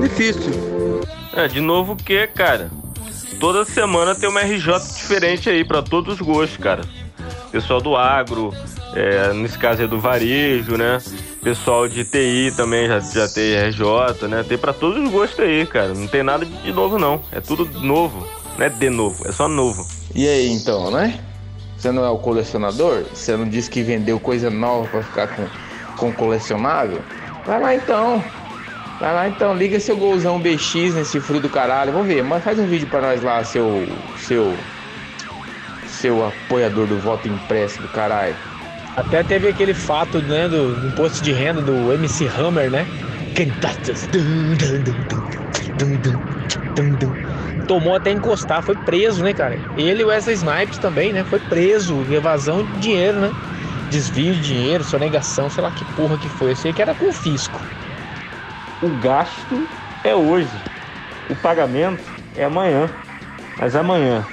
difícil. É, de novo o que, cara? Toda semana tem uma RJ diferente aí pra todos os gostos, cara. Pessoal do agro, é, nesse caso é do varejo, né? Pessoal de TI também já, já tem RJ, né? Tem pra todos os gostos aí, cara. Não tem nada de novo, não. É tudo novo. Não é de novo, é só novo. E aí, então, né? Você não é o colecionador? Você não disse que vendeu coisa nova pra ficar com, com colecionável? Vai lá então. Vai lá então, liga seu golzão BX nesse frio do caralho. Vamos ver, mas faz um vídeo pra nós lá, seu. seu. seu apoiador do voto impresso do caralho. Até teve aquele fato, né, do imposto de renda do MC Hammer, né? Cantatas. Tomou até encostar, foi preso, né, cara? Ele e o Wesley Snipes também, né? Foi preso, evasão de dinheiro, né? Desvio de dinheiro, sonegação, sei lá que porra que foi. Eu sei que era com fisco. O gasto é hoje. O pagamento é amanhã. Mas amanhã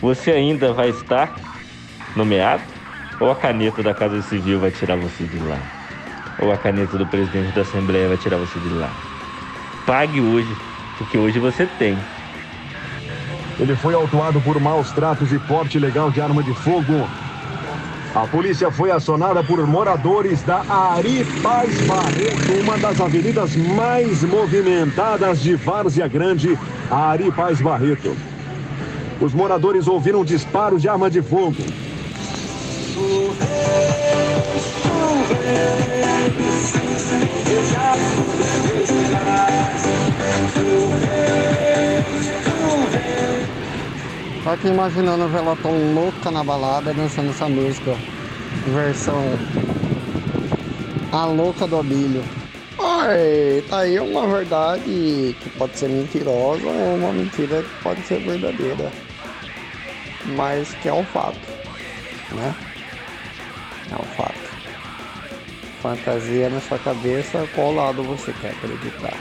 você ainda vai estar nomeado? Ou a caneta da Casa Civil vai tirar você de lá? Ou a caneta do presidente da Assembleia vai tirar você de lá? Pague hoje, porque hoje você tem. Ele foi autuado por maus tratos e porte ilegal de arma de fogo. A polícia foi acionada por moradores da Ari Paz Barreto, uma das avenidas mais movimentadas de Várzea Grande, a Ari Paz Barreto. Os moradores ouviram disparos de arma de fogo. Tô aqui imaginando o Velotão louca na balada dançando essa música. Versão A Louca do Abílio. Ai, tá aí uma verdade que pode ser mentirosa ou uma mentira que pode ser verdadeira. Mas que é um fato, né? É um fato. Fantasia na sua cabeça, qual lado você quer acreditar?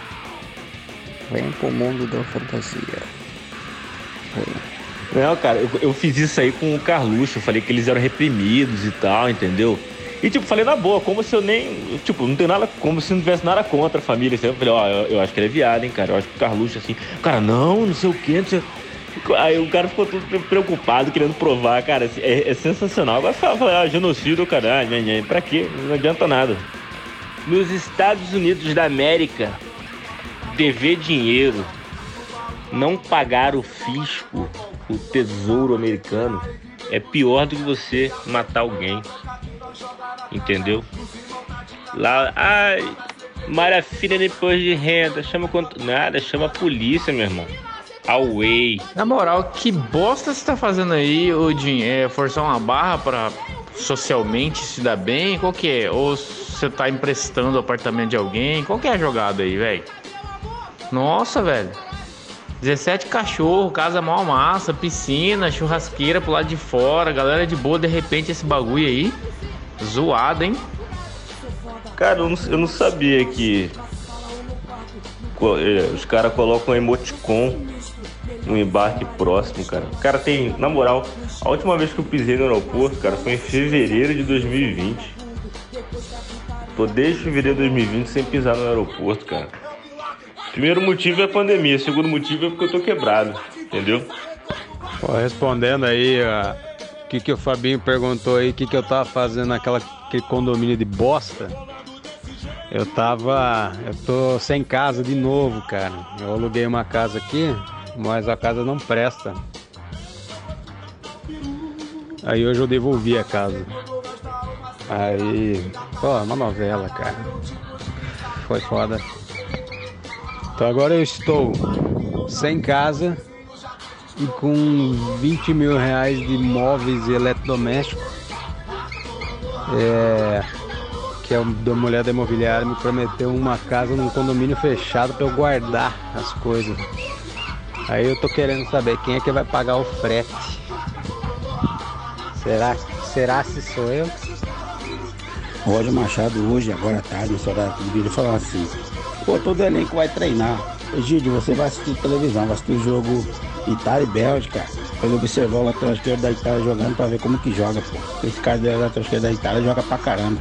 Vem pro mundo da fantasia. Vem. Não, cara, eu, eu fiz isso aí com o Carluxo. Eu falei que eles eram reprimidos e tal, entendeu? E, tipo, falei na boa, como se eu nem. Tipo, não tem nada. Como se não tivesse nada contra a família. Assim, eu falei, ó, eu, eu acho que ele é viado, hein, cara. Eu acho que o Carluxo, assim. Cara, não, não sei o quê, não sei. Aí o cara ficou todo preocupado, querendo provar, cara. É, é sensacional. Agora fala, fala ah, genocídio, cara. Ah, nha, nha. pra quê? Não adianta nada. Nos Estados Unidos da América, dever dinheiro, não pagar o fisco, o tesouro americano, é pior do que você matar alguém. Entendeu? Lá, ai, maravilha depois de renda, chama quanto. Nada, chama a polícia, meu irmão. Away. Na moral, que bosta você tá fazendo aí, Odin? É forçar uma barra pra socialmente se dar bem? Qual que é? Ou você tá emprestando o apartamento de alguém? Qual que é a jogada aí, velho? Nossa, velho. 17 cachorro, casa mal massa, piscina, churrasqueira pro lado de fora, galera de boa, de repente esse bagulho aí. Zoado, hein? Cara, eu não, eu não sabia que eh, os caras colocam emoticon no embarque próximo, cara. O cara tem, na moral, a última vez que eu pisei no aeroporto, cara, foi em fevereiro de 2020. Tô desde fevereiro de 2020 sem pisar no aeroporto, cara. Primeiro motivo é a pandemia, segundo motivo é porque eu tô quebrado, entendeu? Pô, respondendo aí o que, que o Fabinho perguntou aí, o que, que eu tava fazendo naquela condomínio de bosta. Eu tava. Eu tô sem casa de novo, cara. Eu aluguei uma casa aqui, mas a casa não presta. Aí hoje eu devolvi a casa. Aí. Pô, é uma novela, cara. Foi foda. Então agora eu estou sem casa e com 20 mil reais de móveis e eletrodomésticos. É, que a da mulher da imobiliária me prometeu uma casa num condomínio fechado para eu guardar as coisas. Aí eu tô querendo saber quem é que vai pagar o frete. Será, será se sou eu? Roger Machado hoje, agora à tarde, nesse horário de vídeo, falou assim, pô, todo elenco vai treinar. Egídio, você vai assistir televisão, vai assistir o jogo Itália e Bélgica. Ele observar o lateral esquerdo da Itália jogando pra ver como que joga, pô. Esse cara da lateral esquerdo da Itália joga pra caramba.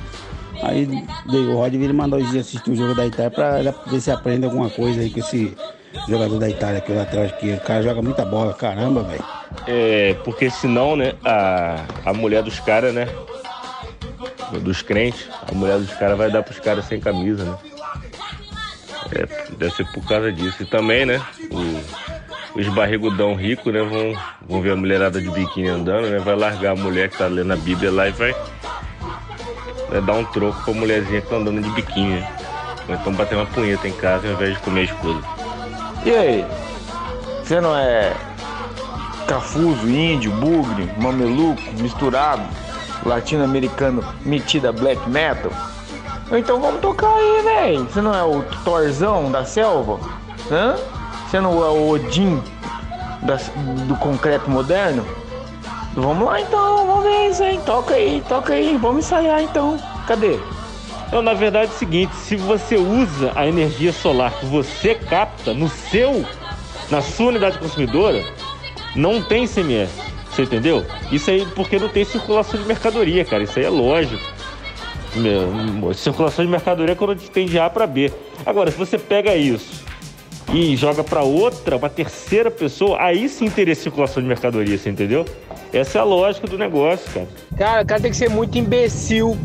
Aí o Roger ele mandou hoje assistir o jogo da Itália pra ver se aprende alguma coisa aí com esse jogador da Itália, que é o lateral esquerdo. O cara joga muita bola, caramba, velho. É, porque senão, né, a, a mulher dos caras, né? Dos crentes, a mulher dos caras vai dar pros caras sem camisa, né? É, deve ser por causa disso. E também, né? o- os barrigudão ricos, né? Vão, vão ver a mulherada de biquíni andando, né? Vai largar a mulher que tá lendo a Bíblia lá e vai, vai dar um troco pra mulherzinha que tá andando de biquíni, né? Então bater uma punheta em casa ao invés de comer a esposa. E aí? Você não é cafuso, índio, bugre, mameluco, misturado, latino-americano metido a black metal? Então vamos tocar aí, velho. Você não é o Thorzão da selva? Hã? Você não é o Odin do concreto moderno? Vamos lá então, vamos ver isso aí. Toca aí, toca aí. Vamos ensaiar então. Cadê? Então, na verdade é o seguinte, se você usa a energia solar que você capta no seu, na sua unidade consumidora, não tem CMS. Você entendeu? Isso aí porque não tem circulação de mercadoria, cara. Isso aí é lógico. Meu, circulação de mercadoria é quando tem de A para B. Agora, se você pega isso e joga para outra, uma terceira pessoa, aí sim teria circulação de mercadoria, você entendeu? Essa é a lógica do negócio, cara. Cara, o cara tem que ser muito imbecil.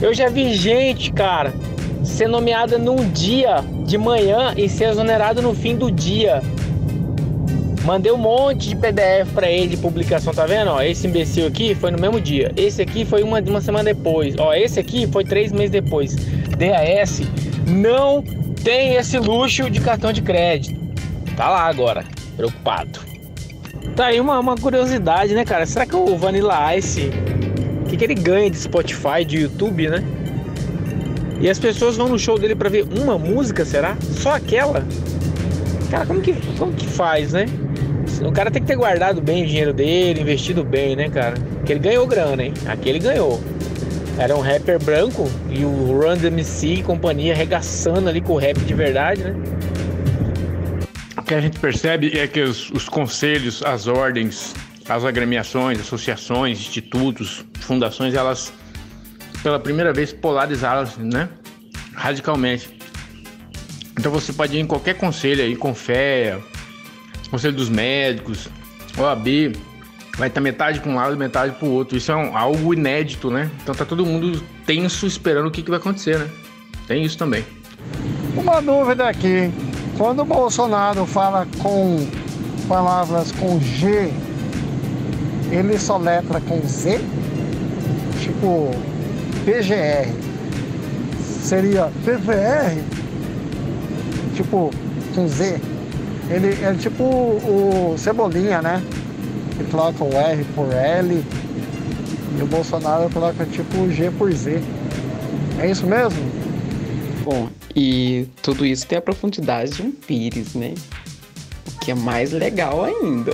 Eu já vi gente, cara, ser nomeada num dia de manhã e ser exonerado no fim do dia. Mandei um monte de PDF pra ele de publicação, tá vendo? Ó, esse imbecil aqui foi no mesmo dia. Esse aqui foi uma, uma semana depois. Ó, esse aqui foi três meses depois. DAS não tem esse luxo de cartão de crédito. Tá lá agora, preocupado. Tá aí uma, uma curiosidade, né, cara? Será que o Vanilla Ice, o que, que ele ganha de Spotify, de YouTube, né? E as pessoas vão no show dele pra ver uma música, será? Só aquela? Cara, como que, como que faz, né? O cara tem que ter guardado bem o dinheiro dele, investido bem, né, cara? Porque ele ganhou grana, hein? Aqui ele ganhou. Era um rapper branco e o Run DMC e companhia arregaçando ali com o rap de verdade, né? O que a gente percebe é que os, os conselhos, as ordens, as agremiações, associações, institutos, fundações, elas pela primeira vez polarizaram, né? Radicalmente. Então você pode ir em qualquer conselho aí, Confea, Conselho dos Médicos, OAB, vai estar metade para um lado, metade para o outro. Isso é um, algo inédito, né? Então tá todo mundo tenso esperando o que, que vai acontecer, né? Tem isso também. Uma dúvida aqui. Quando o Bolsonaro fala com palavras com G, ele só letra com Z? Tipo, PGR. Seria PVR? Tipo, com Z. Ele é tipo o Cebolinha, né? Que troca o R por L. E o Bolsonaro troca tipo G por Z. É isso mesmo? Bom, e tudo isso tem a profundidade de um pires, né? O que é mais legal ainda.